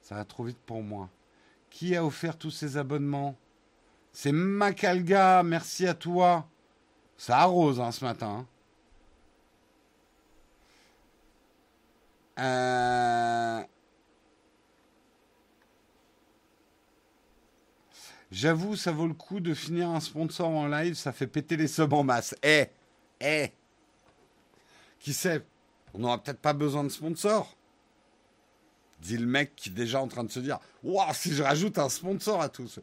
Ça va trop vite pour moi. Qui a offert tous ces abonnements? C'est Macalga. Merci à toi. Ça arrose hein, ce matin. Hein. Euh, j'avoue, ça vaut le coup de finir un sponsor en live, ça fait péter les subs en masse. Eh, eh, qui sait, on n'aura peut-être pas besoin de sponsor. Dit le mec qui est déjà en train de se dire, waouh, si je rajoute un sponsor à tous.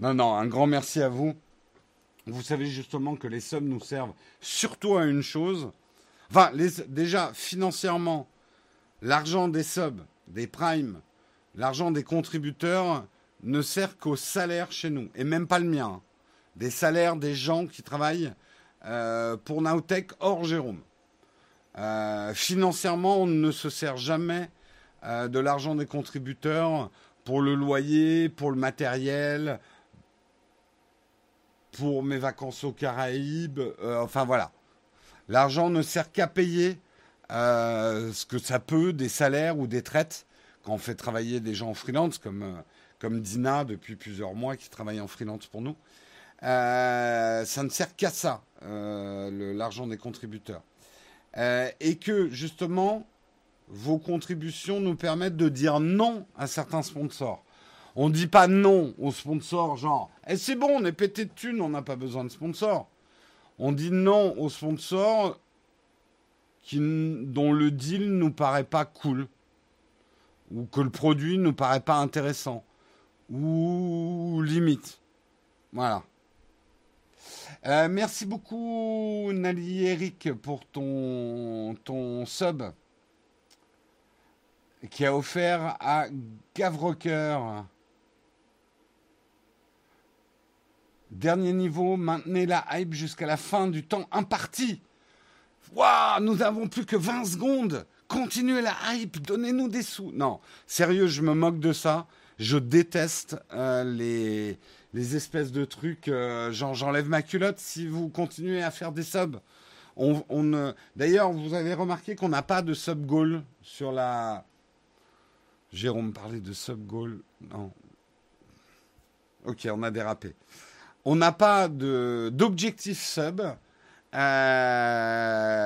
Non, non, un grand merci à vous. Vous savez justement que les subs nous servent surtout à une chose. Enfin, déjà, financièrement, L'argent des subs, des primes, l'argent des contributeurs ne sert qu'au salaire chez nous, et même pas le mien. Des salaires des gens qui travaillent pour Nowtech hors Jérôme. financièrement, on ne se sert jamais de l'argent des contributeurs pour le loyer, pour le matériel, pour mes vacances aux Caraïbes. enfin voilà. L'argent ne sert qu'à payer ce que ça peut, des salaires ou des traites, quand on fait travailler des gens en freelance, comme comme Dina depuis plusieurs mois qui travaille en freelance pour nous. Euh, ça ne sert qu'à ça, euh, l'argent des contributeurs. Euh, et que justement, vos contributions nous permettent de dire non à certains sponsors. On ne dit pas non aux sponsors, genre, eh, c'est bon, on est pété de thunes, on n'a pas besoin de sponsors. On dit non aux sponsors dont le deal nous paraît pas cool ou que le produit nous paraît pas intéressant ou limite. Voilà. Euh, merci beaucoup Nali Eric pour ton, ton sub qui a offert à Gavrocker. Dernier niveau, maintenez la hype jusqu'à la fin du temps imparti. Waouh, nous n'avons plus que 20 secondes. Continuez la hype, donnez-nous des sous. Non, sérieux, je me moque de ça je déteste euh, les, les espèces de trucs. Euh, genre, j'enlève ma culotte si vous continuez à faire des subs. On, D'ailleurs, vous avez remarqué qu'on n'a pas de sub goal sur la. Jérôme parlait de sub goal. Non. Ok, on a dérapé. On n'a pas d'objectif sub euh,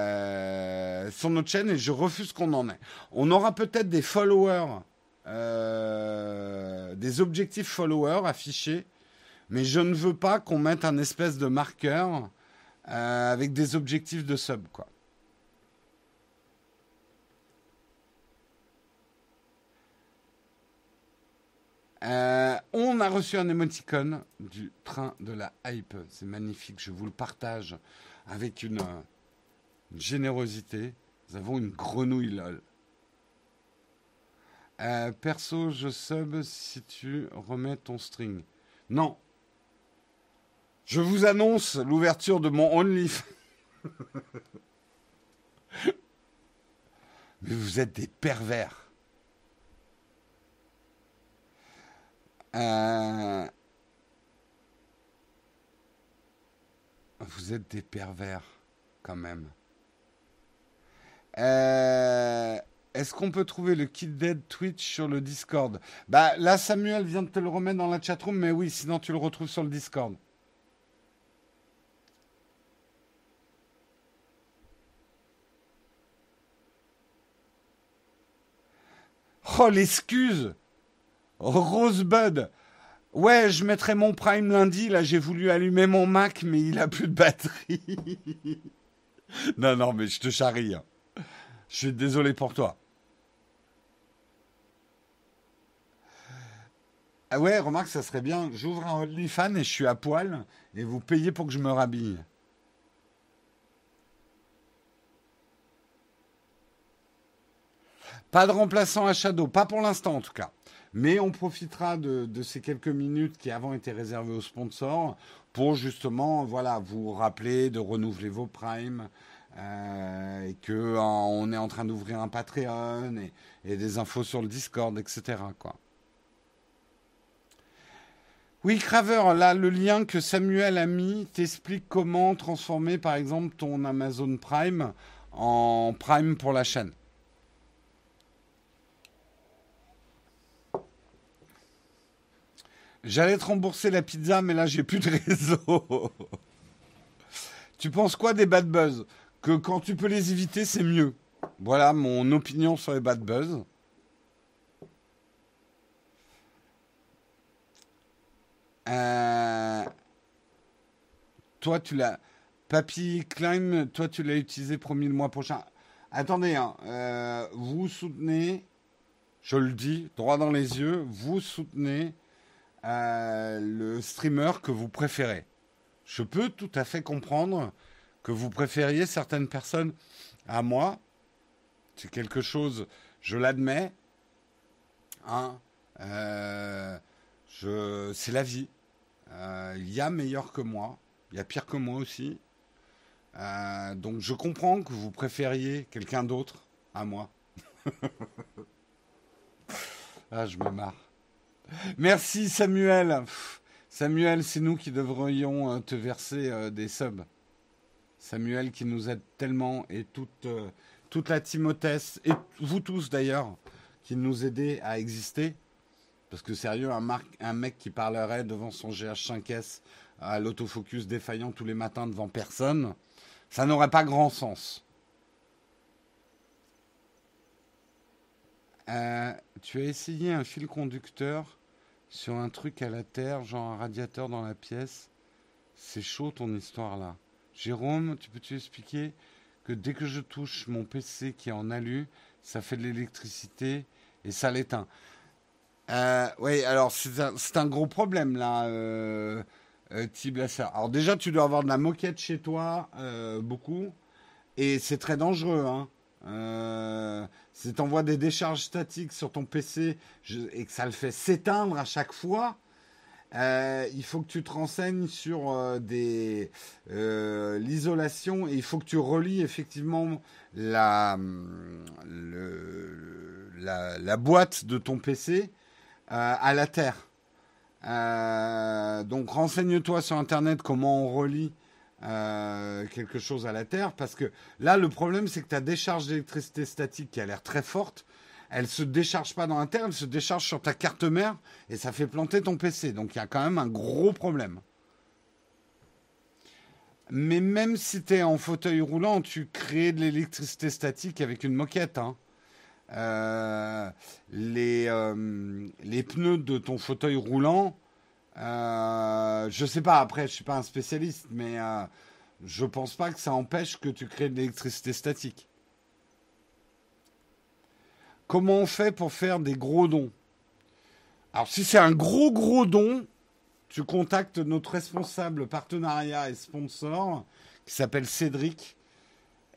sur notre chaîne et je refuse qu'on en ait. On aura peut-être des followers euh, des objectifs followers affichés, mais je ne veux pas qu'on mette un espèce de marqueur euh, avec des objectifs de sub, quoi. On a reçu un émoticône du train de la hype. C'est magnifique. Je vous le partage avec une, une générosité. Nous avons une grenouille lol. Euh, perso, je sub si tu remets ton string. Non. Je vous annonce l'ouverture de mon OnlyFans. <laughs> Mais vous êtes des pervers. Euh, vous êtes des pervers, quand même. Euh... Est-ce qu'on peut trouver le kit dead Twitch sur le Discord? Bah là, Samuel vient de te le remettre dans la chatroom, mais oui, sinon tu le retrouves sur le Discord. Oh, l'excuse Rosebud Ouais, je mettrai mon Prime lundi. Là, j'ai voulu allumer mon Mac, mais il a plus de batterie. <laughs> non, non, mais je te charrie. Hein. Je suis désolé pour toi. Ah ouais, remarque, ça serait bien. J'ouvre un OnlyFans et je suis à poil et vous payez pour que je me rhabille. Pas de remplaçant à Shadow, pas pour l'instant en tout cas. Mais on profitera de, ces quelques minutes qui avant étaient réservées aux sponsors pour justement voilà, vous rappeler de renouveler vos primes, euh, et que on est en train d'ouvrir un Patreon et, et, des infos sur le Discord, etc. Quoi. Oui, Craver, là, le lien que Samuel a mis t'explique comment transformer, par exemple, ton Amazon Prime en Prime pour la chaîne. J'allais te rembourser la pizza, mais là, j'ai plus de réseau. tu penses quoi des bad buzz? Que quand tu peux les éviter, c'est mieux. Voilà mon opinion sur les bad buzz. Euh, toi, tu l'as. Papy Klein, toi, tu l'as utilisé, promis, le mois prochain. Attendez, hein, euh, vous soutenez, je le dis, droit dans les yeux, vous soutenez euh, le streamer que vous préférez. Je peux tout à fait comprendre que vous préfériez certaines personnes à moi. C'est quelque chose, je l'admets. Hein, je, c'est la vie. Euh, il y a meilleur que moi, il y a pire que moi aussi. Euh, donc je comprends que vous préfériez quelqu'un d'autre à moi. <laughs> ah, je me marre. Merci Samuel. Samuel, c'est nous qui devrions euh, te verser euh, des subs. Samuel qui nous aide tellement et toute, toute la Timothée, et vous tous d'ailleurs, qui nous aidez à exister. Parce que sérieux, un, un mec qui parlerait devant son GH5S à l'autofocus défaillant tous les matins devant personne, ça n'aurait pas grand sens. Euh, tu as essayé un fil conducteur sur un truc à la terre, genre un radiateur dans la pièce. C'est chaud ton histoire là. Jérôme, tu peux-tu expliquer que dès que je touche mon PC qui est en alu, ça fait de l'électricité et ça l'éteint? Euh, oui, alors c'est un, gros problème là. Euh, euh, Alors déjà, tu dois avoir de la moquette chez toi, euh, beaucoup, et c'est très dangereux. Hein. Euh, si tu envoies des décharges statiques sur ton PC et que ça le fait s'éteindre à chaque fois, euh, il faut que tu te renseignes sur des l'isolation et il faut que tu relis effectivement la, la, boîte de ton PC à la terre. Euh, donc renseigne-toi sur Internet comment on relie euh, quelque chose à la Terre, parce que là, le problème, c'est que ta décharge d'électricité statique qui a l'air très forte, elle se décharge pas dans la Terre, elle se décharge sur ta carte mère, et ça fait planter ton PC. Donc il y a quand même un gros problème. Mais même si tu es en fauteuil roulant, tu crées de l'électricité statique avec une moquette. Hein. Euh, les, euh, les pneus de ton fauteuil roulant, euh, je sais pas, après, je suis pas un spécialiste, mais euh, je pense pas que ça empêche que tu crées de l'électricité statique. Comment on fait pour faire des gros dons? Alors, si c'est un gros, gros don, tu contactes notre responsable partenariat et sponsor qui s'appelle Cédric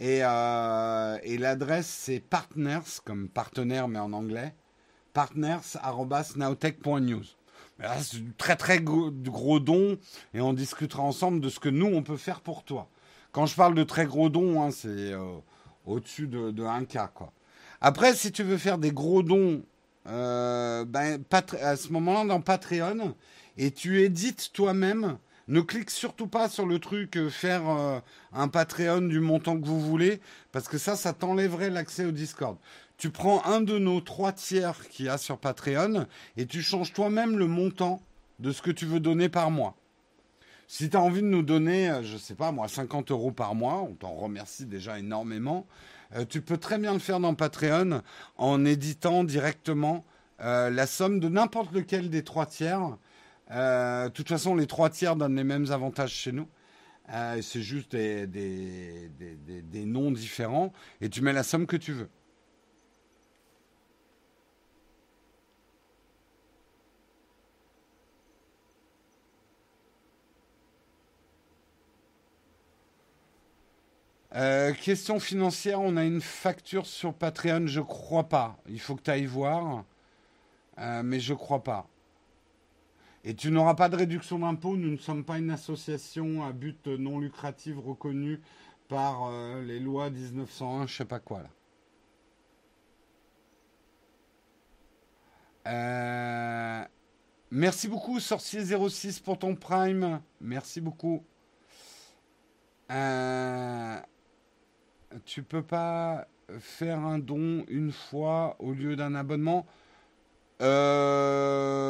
euh, et, l'adresse, c'est partners, comme partenaire, mais en anglais, partners.nowtech.news. C'est très très gros, don et on discutera ensemble de ce que nous, on peut faire pour toi. Quand je parle de très gros dons, hein, c'est euh, au-dessus de, de 1K. Quoi. Après, si tu veux faire des gros dons, euh, ben, à ce moment-là, dans Patreon, et tu édites toi-même ne clique surtout pas sur le truc euh, faire un Patreon du montant que vous voulez, parce que ça, ça t'enlèverait l'accès au Discord. Tu prends un de nos trois tiers qu'il y a sur Patreon et tu changes toi-même le montant de ce que tu veux donner par mois. Si tu as envie de nous donner, euh, je sais pas moi, 50 euros par mois, on t'en remercie déjà énormément, tu peux très bien le faire dans Patreon en éditant directement la somme de n'importe lequel des trois tiers euh, de toute façon, les trois tiers donnent les mêmes avantages chez nous. Euh, c'est juste des, noms différents et tu mets la somme que tu veux. Euh, question financière, on a une facture sur Patreon, je crois pas. Il faut que tu ailles voir, mais je crois pas. Et tu n'auras pas de réduction d'impôt. Nous ne sommes pas une association à but non lucratif reconnue par euh, les lois 1901, je sais pas quoi là. Euh, merci beaucoup, Sorcier06, pour ton prime. Merci beaucoup. Euh, tu peux pas faire un don une fois au lieu d'un abonnement euh,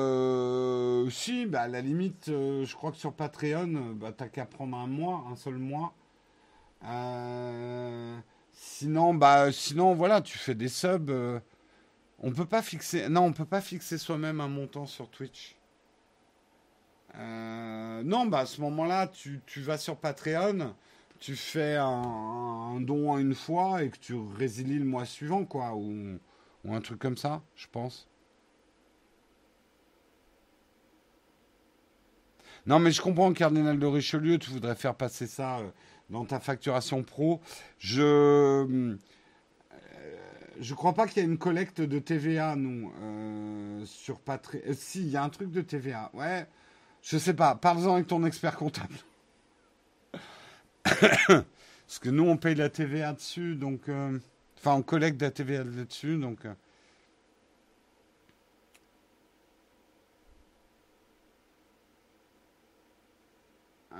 si, bah, à la limite, euh, je crois que sur Patreon, bah, t'as qu'à prendre un mois, un seul mois. Euh, sinon, bah, sinon, voilà, tu fais des subs. Euh, on peut pas fixer, non, on peut pas fixer soi-même un montant sur Twitch. non, bah, à ce moment-là, tu, tu, vas sur Patreon, tu fais un, don une fois et que tu résilies le mois suivant, quoi, ou, un truc comme ça, je pense. Non, mais je comprends, Cardinal de Richelieu, tu voudrais faire passer ça euh, dans ta facturation pro. Je euh, je crois pas qu'il y ait une collecte de TVA, nous, euh, sur Patreon. si, il y a un truc de TVA. Ouais, je sais pas. Parle-en avec ton expert comptable. <coughs> Parce que nous, on paye la TVA dessus, donc. Enfin, on collecte la TVA là-dessus, donc.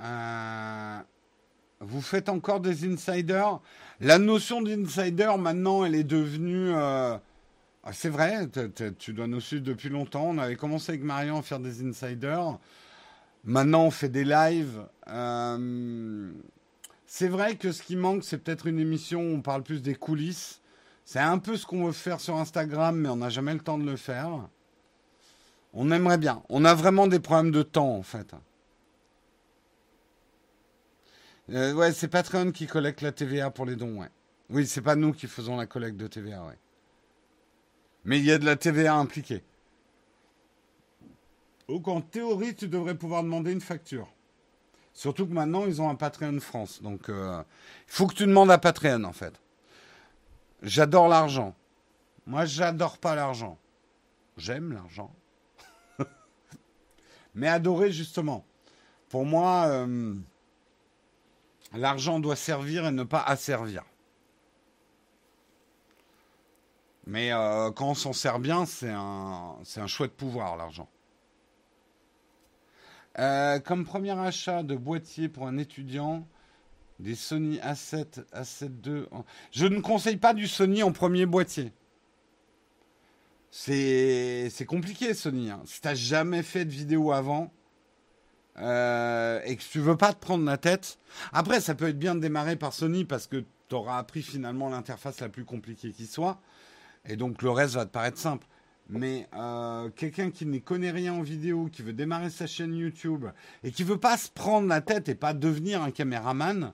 Euh, vous faites encore des insiders? La notion d'insider, maintenant, elle est devenue. Euh, ah, c'est vrai, tu dois nous suivre depuis longtemps. On avait commencé avec Marion à faire des insiders. Maintenant, on fait des lives. Euh, c'est vrai que ce qui manque, c'est peut-être une émission où on parle plus des coulisses. C'est un peu ce qu'on veut faire sur Instagram, mais on n'a jamais le temps de le faire. On aimerait bien. On a vraiment des problèmes de temps, en fait. Euh, ouais, c'est Patreon qui collecte la TVA pour les dons, ouais. Oui, c'est pas nous qui faisons la collecte de TVA, ouais. Mais il y a de la TVA impliquée. Donc en théorie, tu devrais pouvoir demander une facture. Surtout que maintenant, ils ont un Patreon France. Donc euh, il faut que tu demandes à Patreon, en fait. J'adore l'argent. Moi, j'adore pas l'argent. J'aime l'argent. <laughs> Mais adorer, justement. Pour moi, euh, L'argent doit servir et ne pas asservir. Mais euh, quand on s'en sert bien, c'est un, c'est un chouette pouvoir, l'argent. Euh, comme premier achat de boîtier pour un étudiant, des Sony A7, A7 II. Je ne conseille pas du Sony en premier boîtier. C'est, compliqué, Sony. Hein. Si tu n'as jamais fait de vidéo avant, euh, et que tu veux pas te prendre la tête. Après, ça peut être bien de démarrer par Sony parce que tu auras appris finalement l'interface la plus compliquée qui soit. Et donc le reste va te paraître simple. Mais euh, quelqu'un qui ne connaît rien en vidéo, qui veut démarrer sa chaîne YouTube et qui veut pas se prendre la tête et pas devenir un caméraman,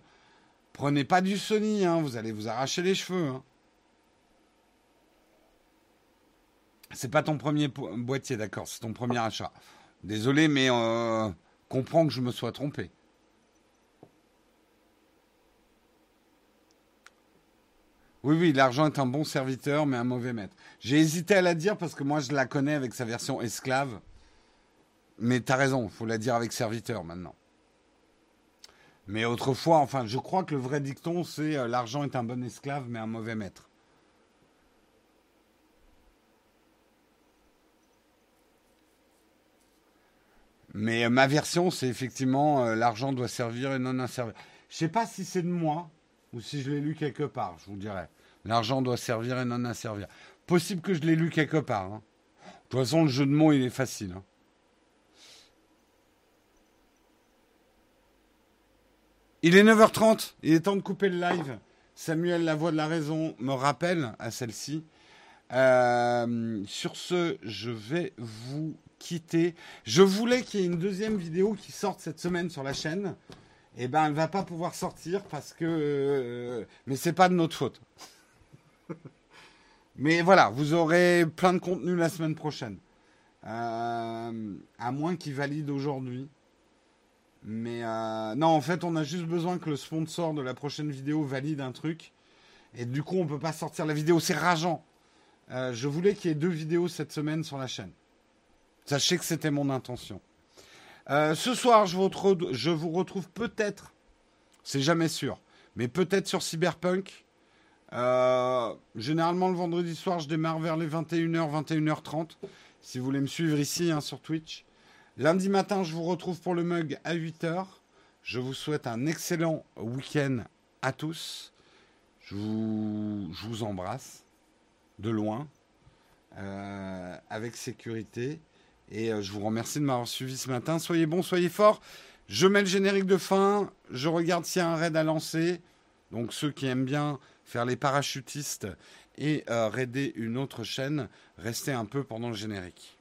prenez pas du Sony, hein, vous allez vous arracher les cheveux. Hein. C'est pas ton premier boîtier, d'accord, c'est ton premier achat. Désolé, mais euh, comprends que je me sois trompé. Oui, oui, l'argent est un bon serviteur, mais un mauvais maître. J'ai hésité à la dire parce que moi, je la connais avec sa version esclave. Mais tu as raison, il faut la dire avec serviteur maintenant. Mais autrefois, enfin, je crois que le vrai dicton, c'est euh, l'argent est un bon esclave, mais un mauvais maître. Mais euh, ma version, c'est effectivement euh, l'argent doit servir et non servir. Je sais pas si c'est de moi ou si je l'ai lu quelque part, je vous dirais. L'argent doit servir et non servir. Possible que je l'ai lu quelque part. Hein. De toute façon, le jeu de mots, il est facile. Hein. Il est 9h30, il est temps de couper le live. Samuel, la voix de la raison, me rappelle à celle-ci. Euh, sur ce, je vais vous quitter. Je voulais qu'il y ait une deuxième vidéo qui sorte cette semaine sur la chaîne. Eh ben, elle va pas pouvoir sortir parce que. Euh, mais c'est pas de notre faute. <laughs> mais voilà, vous aurez plein de contenu la semaine prochaine. Euh, à moins qu'il valide aujourd'hui. Mais euh, non, en fait, on a juste besoin que le sponsor de la prochaine vidéo valide un truc. Et du coup, on peut pas sortir la vidéo. C'est rageant. je voulais qu'il y ait deux vidéos cette semaine sur la chaîne. Sachez que c'était mon intention. Euh, ce soir, je vous, retrouve peut-être, c'est jamais sûr, mais peut-être sur Cyberpunk. Euh, généralement, le vendredi soir, je démarre vers les 21h, 21h30. Si vous voulez me suivre ici hein, sur Twitch. Lundi matin, je vous retrouve pour le mug à 8h. Je vous souhaite un excellent week-end à tous. Je vous, embrasse de loin, euh, avec sécurité. Et euh, je vous remercie de m'avoir suivi ce matin. Soyez bons, soyez forts. Je mets le générique de fin. Je regarde s'il y a un raid à lancer. Donc ceux qui aiment bien faire les parachutistes et euh, raider une autre chaîne, restez un peu pendant le générique.